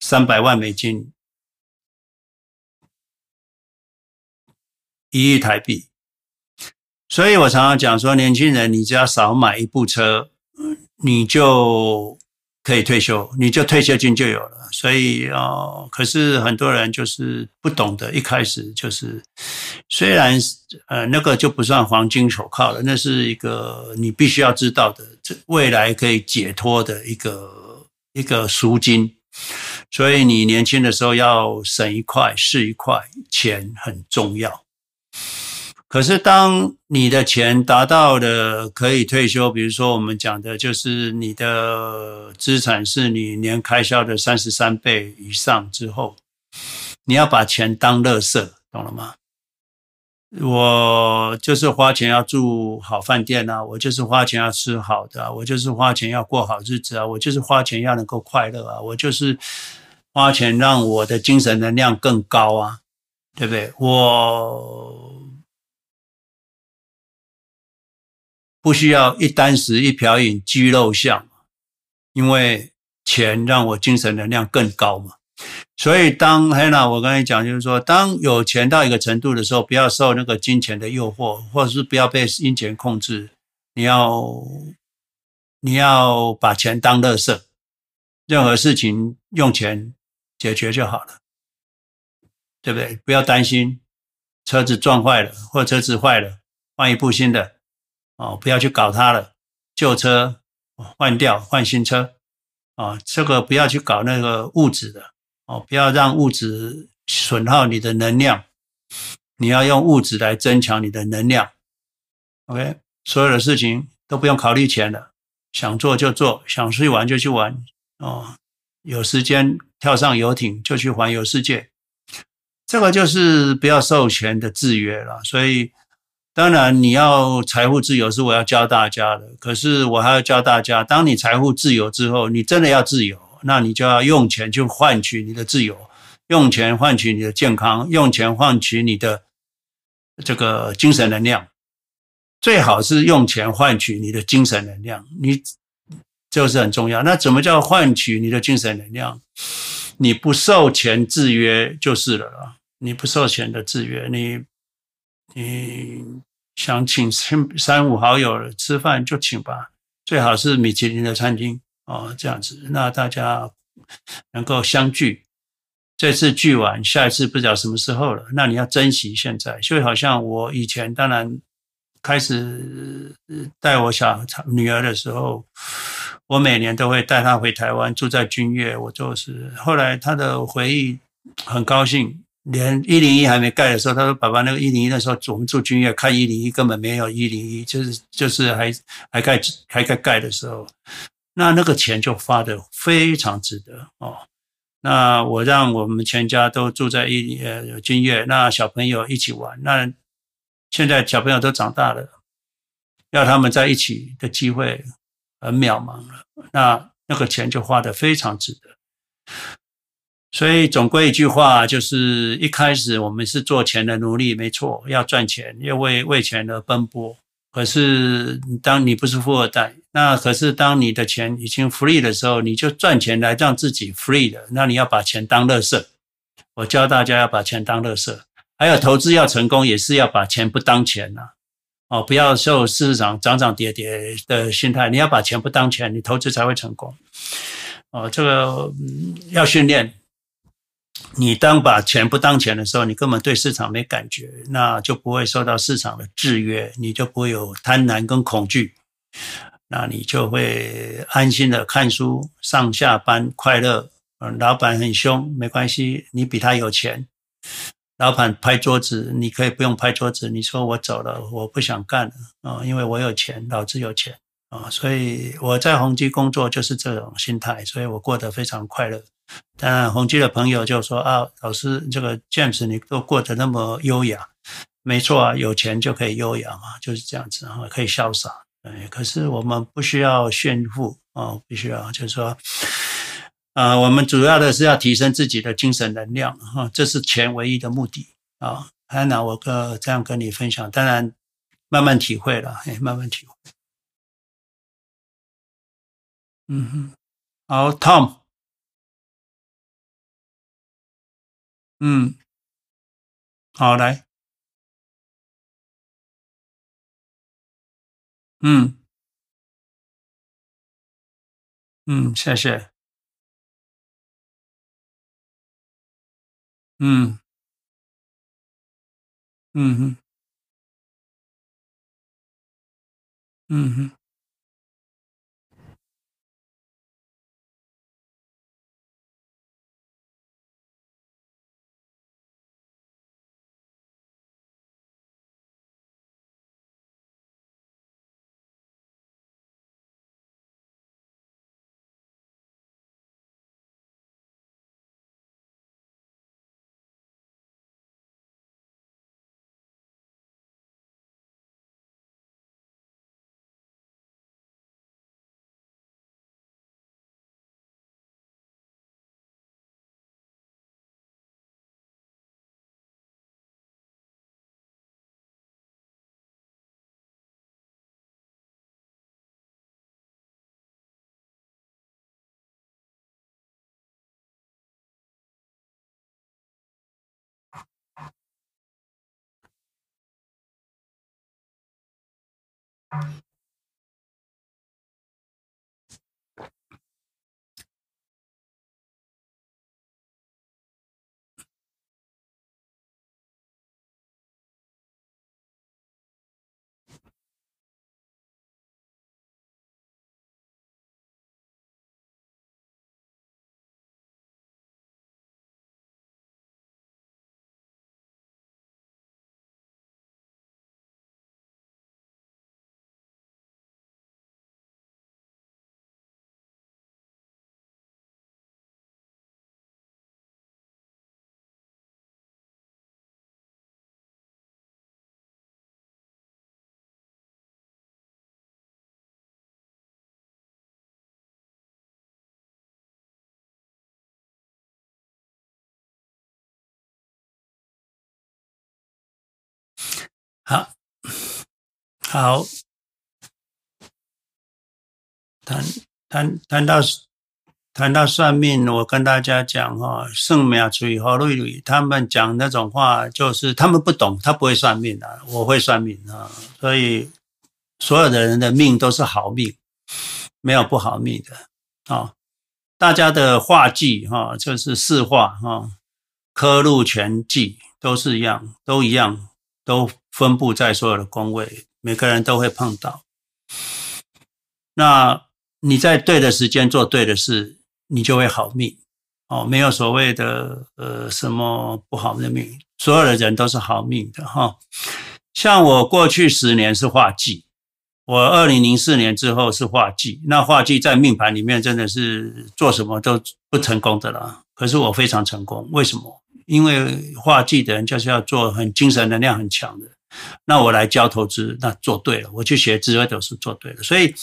三百万美金。一亿台币，所以我常常讲说，年轻人，你只要少买一部车，你就可以退休，你就退休金就有了。所以哦、可是很多人就是不懂得，一开始就是，虽然呃那个就不算黄金手铐了，那是一个你必须要知道的，这未来可以解脱的一个一个赎金。所以你年轻的时候要省一块是一块，钱很重要。可是，当你的钱达到了可以退休，比如说我们讲的，就是你的资产是你年开销的三十三倍以上之后，你要把钱当垃圾，懂了吗？我就是花钱要住好饭店啊，我就是花钱要吃好的，我就是花钱要过好日子啊，我就是花钱要能够快乐啊，我就是花钱让我的精神能量更高啊，对不对？我。不需要一箪食一瓢饮居肉相，因为钱让我精神能量更高嘛。所以当黑娜，我刚才讲就是说，当有钱到一个程度的时候，不要受那个金钱的诱惑，或者是不要被金钱控制。你要你要把钱当乐色，任何事情用钱解决就好了，对不对？不要担心车子撞坏了，或车子坏了，换一部新的。哦，不要去搞它了，旧车换掉，换新车。哦，这个不要去搞那个物质的。哦，不要让物质损耗你的能量。你要用物质来增强你的能量。OK，所有的事情都不用考虑钱了，想做就做，想出去玩就去玩。哦，有时间跳上游艇就去环游世界。这个就是不要授权的制约了，所以。当然，你要财富自由是我要教大家的。可是我还要教大家，当你财富自由之后，你真的要自由，那你就要用钱去换取你的自由，用钱换取你的健康，用钱换取你的这个精神能量。最好是用钱换取你的精神能量，你就是很重要。那怎么叫换取你的精神能量？你不受钱制约就是了啦。你不受钱的制约，你你。想请三三五好友吃饭就请吧，最好是米其林的餐厅哦，这样子，那大家能够相聚。这次聚完，下一次不知道什么时候了，那你要珍惜现在。就好像我以前当然开始带我小女儿的时候，我每年都会带她回台湾住在君悦，我就是后来她的回忆很高兴。连一零一还没盖的时候，他说：“爸爸，那个一零一那时候，我们住君悦，看一零一根本没有一零一，就是就是还还盖还盖盖的时候，那那个钱就花得非常值得哦。那我让我们全家都住在一呃君悦，那小朋友一起玩。那现在小朋友都长大了，要他们在一起的机会很渺茫了。那那个钱就花得非常值得。”所以总归一句话，就是一开始我们是做钱的奴隶，没错，要赚钱，要为为钱而奔波。可是当你不是富二代，那可是当你的钱已经 free 的时候，你就赚钱来让自己 free 的。那你要把钱当垃圾。我教大家要把钱当垃圾，还有投资要成功，也是要把钱不当钱呐。哦，不要受市场涨涨跌跌的心态，你要把钱不当钱，你投资才会成功。哦，这个要训练。你当把钱不当钱的时候，你根本对市场没感觉，那就不会受到市场的制约，你就不会有贪婪跟恐惧，那你就会安心的看书、上下班快乐。嗯，老板很凶，没关系，你比他有钱。老板拍桌子，你可以不用拍桌子，你说我走了，我不想干了啊，因为我有钱，老子有钱啊，所以我在宏基工作就是这种心态，所以我过得非常快乐。当然，宏基的朋友就说啊，老师，这个 James 你都过得那么优雅，没错啊，有钱就可以优雅嘛，就是这样子啊，可以潇洒。哎，可是我们不需要炫富啊，必须要就是说，啊，我们主要的是要提升自己的精神能量哈，这是钱唯一的目的啊。安娜，我哥这样跟你分享，当然慢慢体会了，哎，慢慢体会。嗯哼，好，Tom。嗯，好，来，嗯，嗯，谢谢，嗯，嗯哼，嗯哼。好，好，谈谈谈到谈到算命，我跟大家讲哈，圣苗翠和瑞瑞他们讲那种话，就是他们不懂，他不会算命的，我会算命啊，所以所有的人的命都是好命，没有不好命的啊。大家的画技哈，就是四画哈，科禄权忌都是一样，都一样，都。分布在所有的宫位，每个人都会碰到。那你在对的时间做对的事，你就会好命哦。没有所谓的呃什么不好的命，所有的人都是好命的哈。像我过去十年是画技，我二零零四年之后是画技。那画技在命盘里面真的是做什么都不成功的了。可是我非常成功，为什么？因为画技的人就是要做很精神能量很强的。那我来教投资，那做对了，我去学智慧投资做对了，所以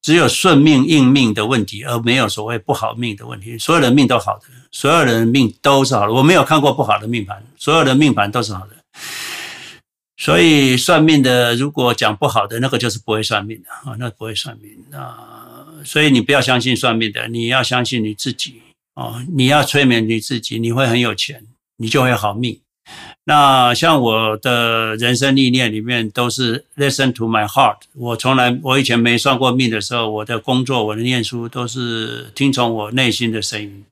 只有顺命应命的问题，而没有所谓不好命的问题。所有人命都好的，所有人命都是好的，我没有看过不好的命盘，所有的命盘都是好的。所以算命的如果讲不好的，那个就是不会算命的啊，那不会算命啊。所以你不要相信算命的，你要相信你自己啊，你要催眠你自己，你会很有钱，你就会好命。那像我的人生历练里面都是 listen to my heart。我从来我以前没算过命的时候，我的工作、我的念书都是听从我内心的声音。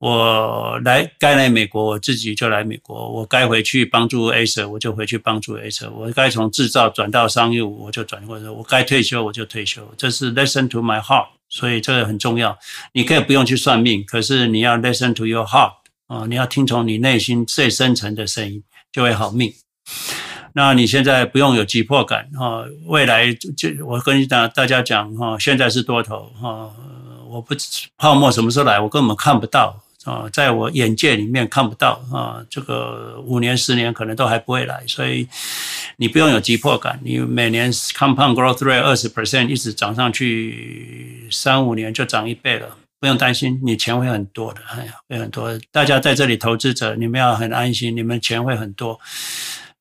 我来该来美国，我自己就来美国；我该回去帮助 Acer，我就回去帮助 Acer；我该从制造转到商业，我就转过来；我该退休，我就退休。这是 listen to my heart，所以这个很重要。你可以不用去算命，可是你要 listen to your heart 啊，你要听从你内心最深层的声音，就会好命。那你现在不用有急迫感啊，未来就我跟你大大家讲哈，现在是多头哈，我不泡沫什么时候来，我根本看不到。啊，在我眼界里面看不到啊，这个五年、十年可能都还不会来，所以你不用有急迫感。你每年 compound growth rate 二十 percent 一直涨上去，三五年就涨一倍了，不用担心，你钱会很多的，哎呀，会很多。大家在这里投资者，你们要很安心，你们钱会很多，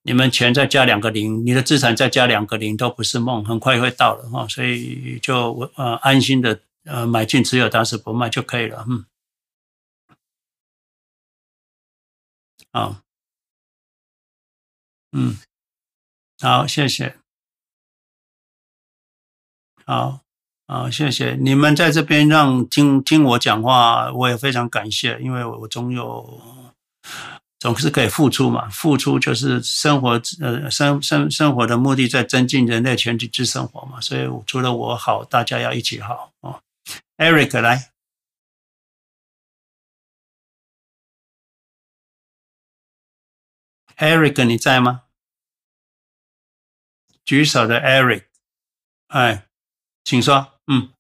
你们钱再加两个零，你的资产再加两个零都不是梦，很快会到了哈，所以就呃安心的呃买进持有，当时不卖就可以了，嗯。好，嗯，好，谢谢，好，啊，谢谢你们在这边让听听我讲话，我也非常感谢，因为我总有总是可以付出嘛，付出就是生活，呃，生生生活的目的在增进人类全体之生活嘛，所以除了我好，大家要一起好哦。Eric 来。Eric，你在吗？举手的 Eric，哎，请说，嗯。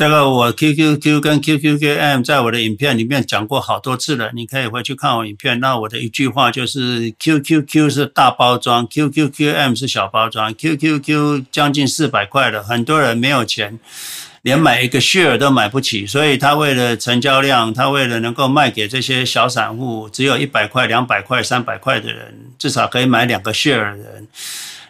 这个我 QQQ 跟 QQQM 在我的影片里面讲过好多次了，你可以回去看我影片。那我的一句话就是 QQQ 是大包装，QQQM 是小包装。QQQ 将近四百块了，很多人没有钱，连买一个 share 都买不起，所以他为了成交量，他为了能够卖给这些小散户，只有一百块、两百块、三百块的人，至少可以买两个 share 的人。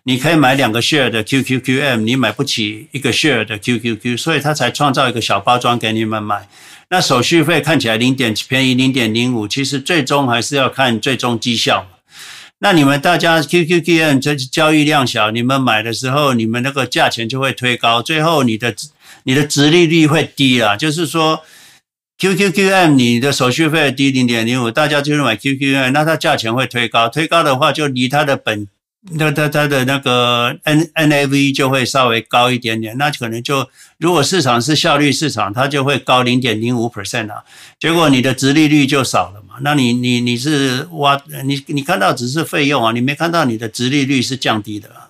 你可以买两个 share 的 QQQM，你买不起一个 share 的 QQQ，所以他才创造一个小包装给你们买。那手续费看起来零点便宜零点零五，其实最终还是要看最终绩效。那你们大家 QQQM 这交易量小，你们买的时候，你们那个价钱就会推高，最后你的你的殖利率会低啊。就是说 QQQM 你的手续费低零点零五，大家就是买 QQQM，那它价钱会推高，推高的话就离它的本。那它它的那个 N N A V 就会稍微高一点点，那可能就如果市场是效率市场，它就会高零点零五 percent 啊，结果你的直利率就少了嘛，那你你你是挖你你看到只是费用啊，你没看到你的直利率是降低的。啊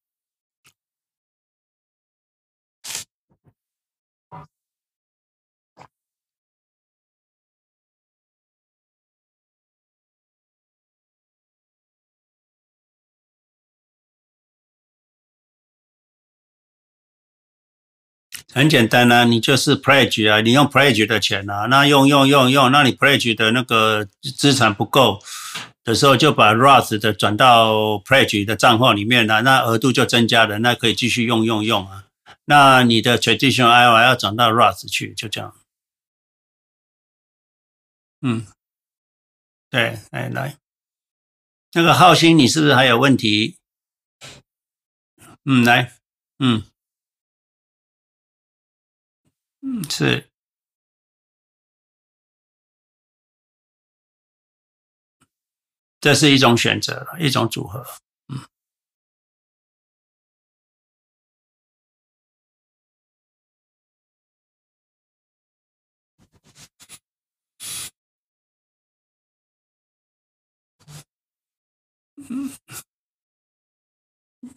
很简单啊，你就是 pledge 啊，你用 pledge 的钱啊，那用用用用，那你 pledge 的那个资产不够的时候，就把 Roth 的转到 pledge 的账户里面了，那额度就增加了，那可以继续用用用啊。那你的 traditional IR 要转到 Roth 去，就这样。嗯，对，来来，那个浩鑫，你是不是还有问题？嗯，来，嗯。嗯，是。这是一种选择，一种组合。嗯。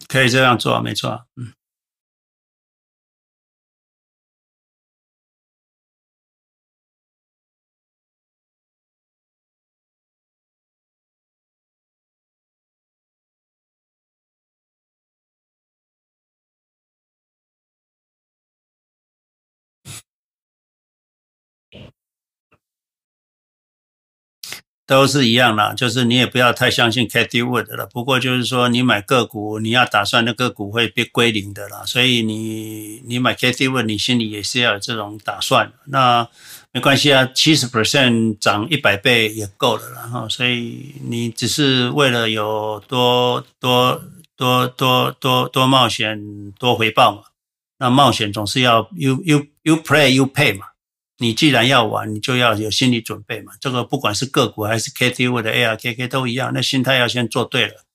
可以这样做，没错。嗯。都是一样的，就是你也不要太相信 Cathy Wood 了。不过就是说，你买个股，你要打算那个股会被归零的啦。所以你你买 Cathy Wood，你心里也是要有这种打算。那没关系啊，七十 percent 涨一百倍也够了。然后，所以你只是为了有多多多多多多冒险多回报嘛。那冒险总是要 you you you play you pay 嘛。你既然要玩，你就要有心理准备嘛。这个不管是个股还是 KTV 的 ARKK 都一样，那心态要先做对了，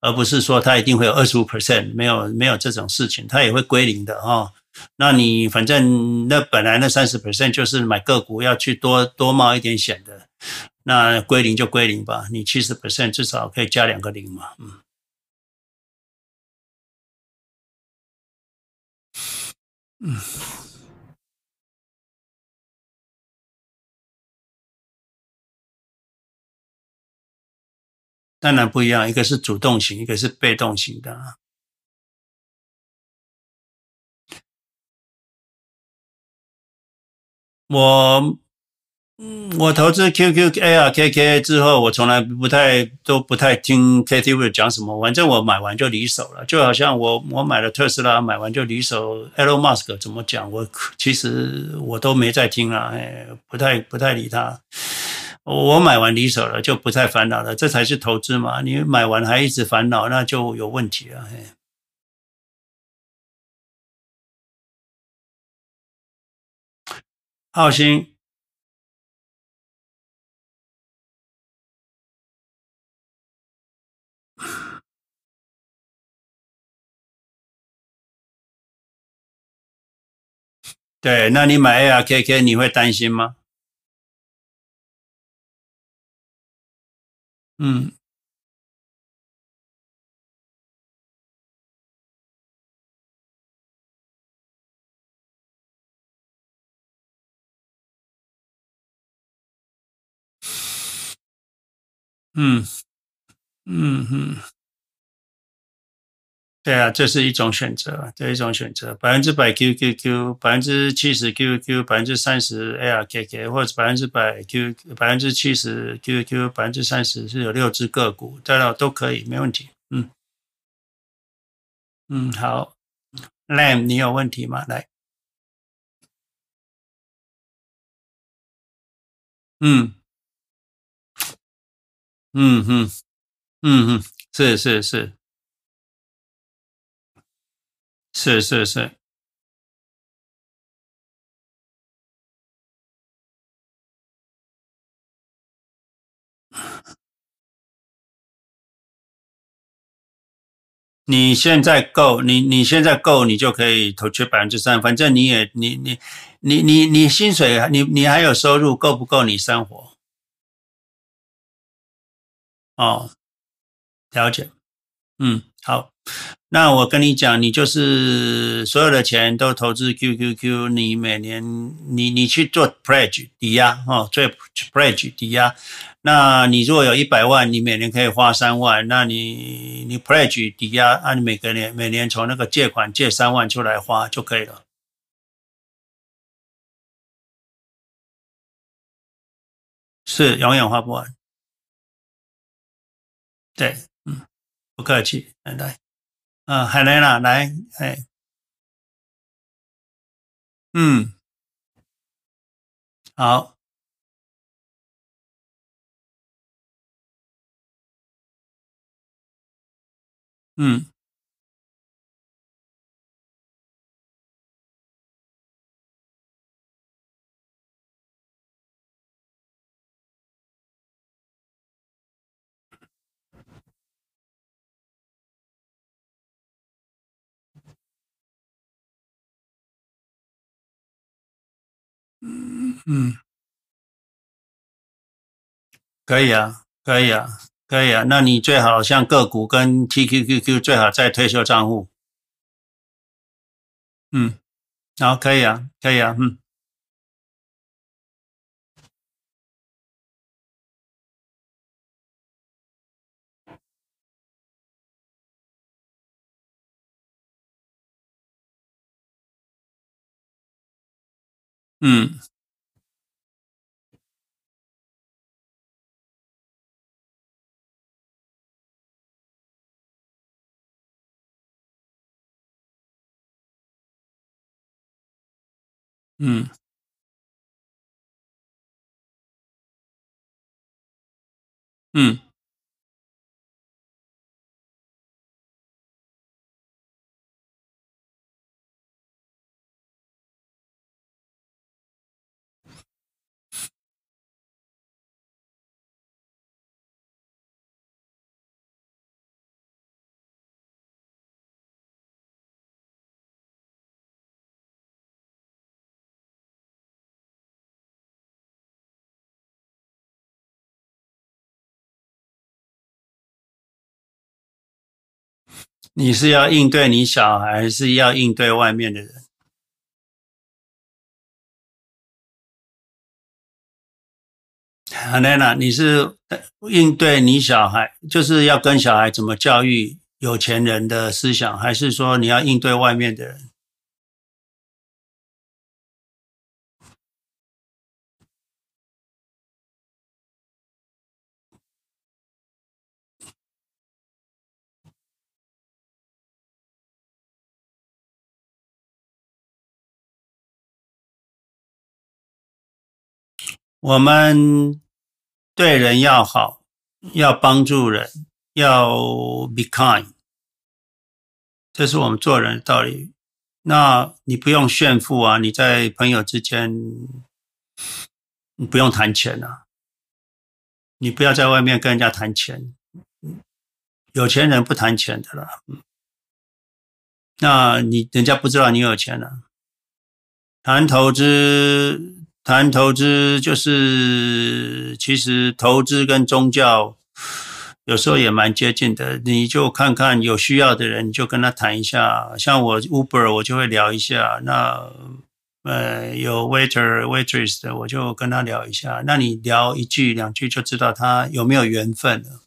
而不是说它一定会有二十五 percent，没有没有这种事情，它也会归零的哈。那你反正那本来那三十 percent 就是买个股要去多多冒一点险的，那归零就归零吧。你七十 percent 至少可以加两个零嘛，嗯。嗯。当然不一样，一个是主动型，一个是被动型的。我，我投资 QQ ARKK 之后，我从来不太都不太听 K T V 讲什么，反正我买完就离手了。就好像我我买了特斯拉，买完就离手。Elon Musk 怎么讲，我其实我都没在听了，哎，不太不太理他。我买完离手了，就不再烦恼了，这才是投资嘛！你买完还一直烦恼，那就有问题了。嘿，浩鑫，对，那你买 ARKK 你会担心吗？嗯，嗯，嗯哼，对啊，这是一种选择，这是一种选择，百分之百 QQQ，百分之七十 QQ，百分之三十 ARKK，或者百分之百 Q，百分之七十 QQ，百分之三十是有六只个股，当然都可以，没问题。嗯，嗯，好，Lam，你有问题吗？来，嗯，嗯哼，嗯哼，是是是。是是是，你现在够，你你现在够，你就可以投去百分之三。反正你也你你你你你薪水，你你还有收入，够不够你生活？哦，了解，嗯，好。那我跟你讲，你就是所有的钱都投资 QQQ，你每年你你去做 pledge 抵押哦，做 pledge 抵押。那你如果有一百万，你每年可以花三万，那你你 pledge 抵押，按你每个年每年从那个借款借三万出来花就可以了，是永远花不完。对，不客气，来来。嗯，海来了，来，哎，嗯，好，嗯，嗯嗯，可以啊，可以啊，可以啊。那你最好像个股跟 TQQQ 最好在退休账户。嗯，好，可以啊，可以啊，嗯。嗯，嗯，嗯，你是要应对你小孩，还是要应对外面的人？好，娜，你是应对你小孩，就是要跟小孩怎么教育有钱人的思想，还是说你要应对外面的人？我们对人要好，要帮助人，要 be kind，这是我们做人的道理。那你不用炫富啊，你在朋友之间，你不用谈钱啊，你不要在外面跟人家谈钱，有钱人不谈钱的啦。那你人家不知道你有钱了，谈投资。谈投资就是，其实投资跟宗教有时候也蛮接近的。你就看看有需要的人，你就跟他谈一下。像我 Uber，我就会聊一下。那呃，有 waiter waitress 的，我就跟他聊一下。那你聊一句两句，就知道他有没有缘分了。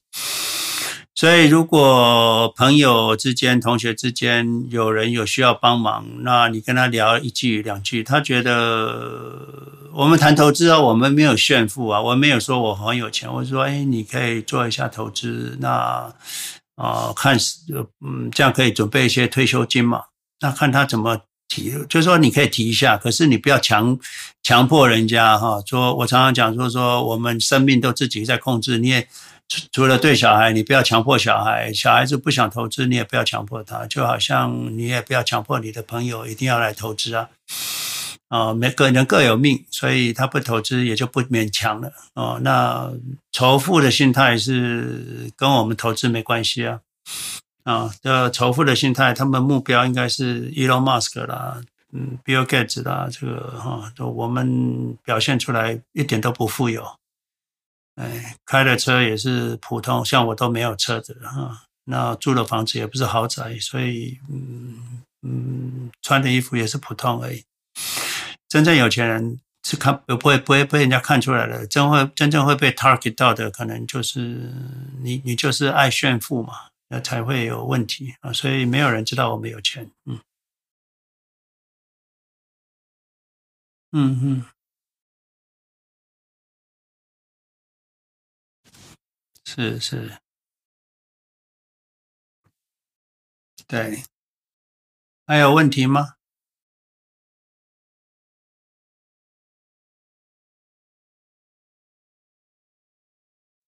所以，如果朋友之间、同学之间有人有需要帮忙，那你跟他聊一句两句，他觉得我们谈投资啊，我们没有炫富啊，我没有说我很有钱，我说，哎，你可以做一下投资，那啊、呃，看嗯，这样可以准备一些退休金嘛？那看他怎么提，就是说你可以提一下，可是你不要强强迫人家哈。说我常常讲说说，我们生命都自己在控制，你也。除了对小孩，你不要强迫小孩。小孩子不想投资，你也不要强迫他。就好像你也不要强迫你的朋友一定要来投资啊。啊，每个人各有命，所以他不投资也就不勉强了。哦，那仇富的心态是跟我们投资没关系啊。啊，这仇富的心态，他们目标应该是 Elon Musk 啦，嗯，Bill Gates 啦，这个哈，都我们表现出来一点都不富有。哎，开的车也是普通，像我都没有车子哈。那住的房子也不是豪宅，所以嗯嗯，穿的衣服也是普通而已。真正有钱人是看不会不会被人家看出来的，真会真正会被 target 到的，可能就是你你就是爱炫富嘛，那才会有问题啊。所以没有人知道我们有钱，嗯嗯嗯。是是，对，还有问题吗？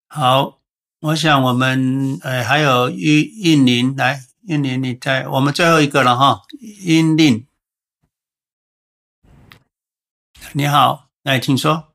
好，我想我们呃还有印印尼来，印尼你在我们最后一个了哈，印尼，你好，来请说。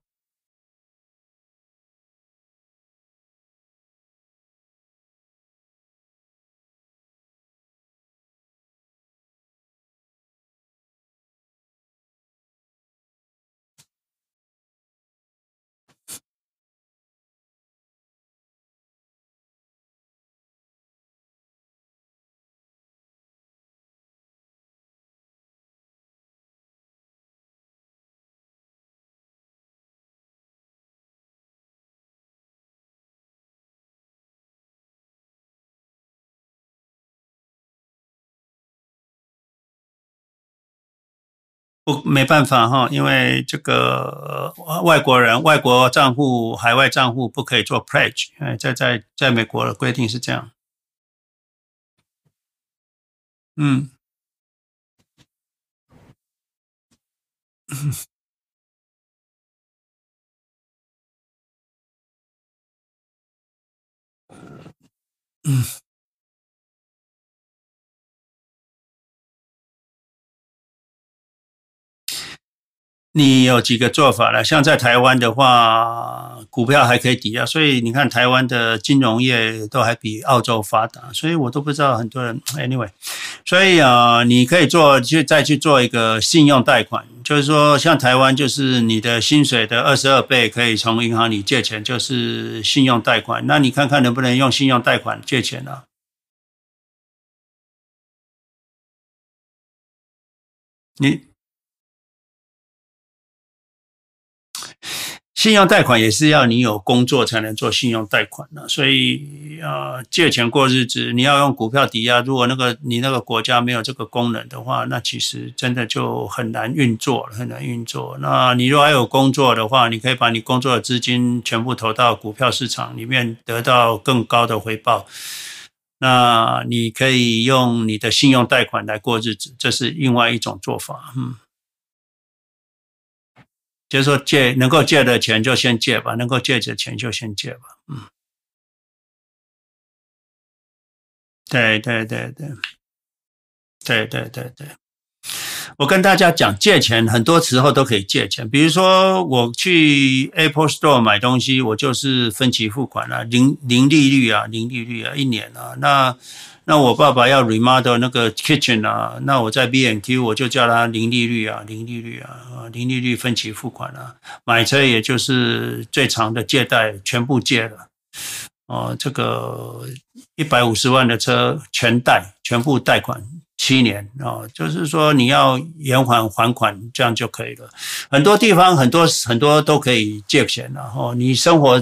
不没办法哈，因为这个外国人外国账户海外账户不可以做 pledge，哎，在在在美国的规定是这样。嗯。嗯。你有几个做法了？像在台湾的话，股票还可以抵押，所以你看台湾的金融业都还比澳洲发达，所以我都不知道很多人。Anyway，所以啊，你可以做，就再去做一个信用贷款，就是说像台湾，就是你的薪水的二十二倍可以从银行里借钱，就是信用贷款。那你看看能不能用信用贷款借钱呢？你。信用贷款也是要你有工作才能做信用贷款的，所以呃，借钱过日子，你要用股票抵押，如果那个你那个国家没有这个功能的话，那其实真的就很难运作，很难运作。那你如果还有工作的话，你可以把你工作的资金全部投到股票市场里面，得到更高的回报。那你可以用你的信用贷款来过日子，这是另外一种做法，嗯。就是说借能够借的钱就先借吧，能够借的钱就先借吧。嗯，对对对对，对对对对。我跟大家讲，借钱很多时候都可以借钱。比如说我去 Apple Store 买东西，我就是分期付款啊，零零利率啊，零利率啊，一年啊，那。那我爸爸要 remodel 那个 kitchen 啊，那我在 B N Q 我就叫他零利率啊，零利率，啊零利率分期付款啊，买车也就是最长的借贷全部借了，哦，这个一百五十万的车全贷全部贷款。七年哦，就是说你要延缓还款，这样就可以了。很多地方很多很多都可以借钱，然后你生活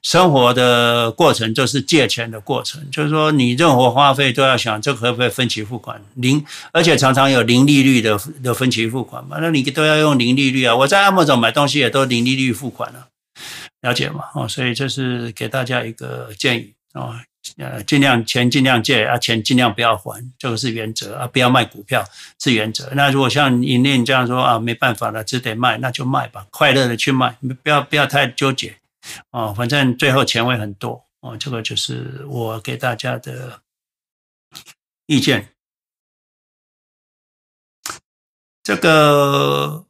生活的过程就是借钱的过程，就是说你任何花费都要想这可不可以分期付款零，而且常常有零利率的的分期付款嘛，那你都要用零利率啊。我在 Amazon 买东西也都零利率付款了，了解吗？哦，所以这是给大家一个建议啊。呃，尽量钱尽量借啊，钱尽量不要还，这个是原则啊。不要卖股票是原则。那如果像尹念这样说啊，没办法了，只得卖，那就卖吧，快乐的去卖，不要不要太纠结哦。反正最后钱会很多哦。这个就是我给大家的意见。这个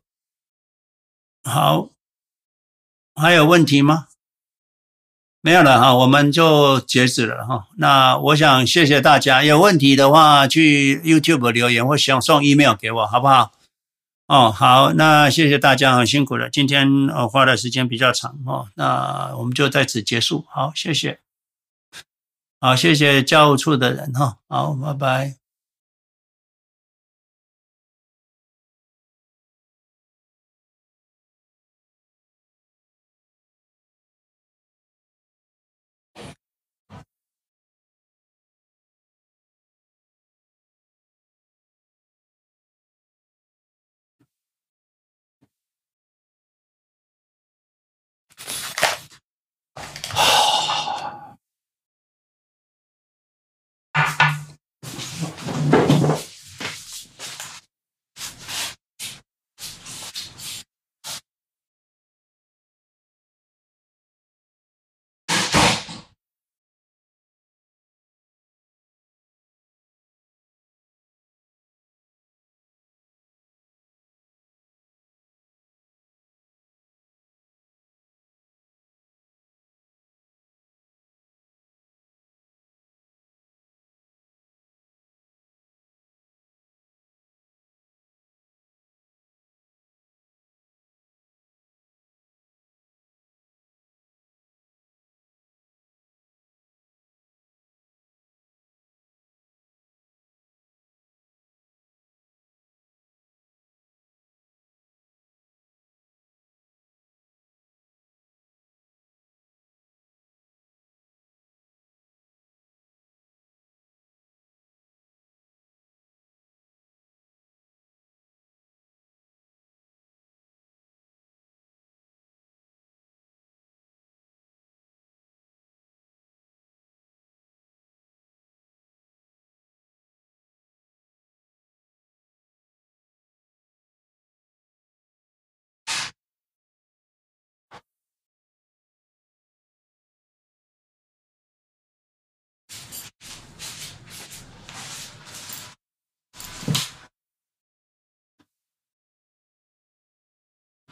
好，还有问题吗？没有了哈，我们就截止了哈。那我想谢谢大家，有问题的话去 YouTube 留言或想送 email 给我，好不好？哦，好，那谢谢大家，很辛苦了。今天呃花的时间比较长哦，那我们就在此结束。好，谢谢。好，谢谢教务处的人哈。好，拜拜。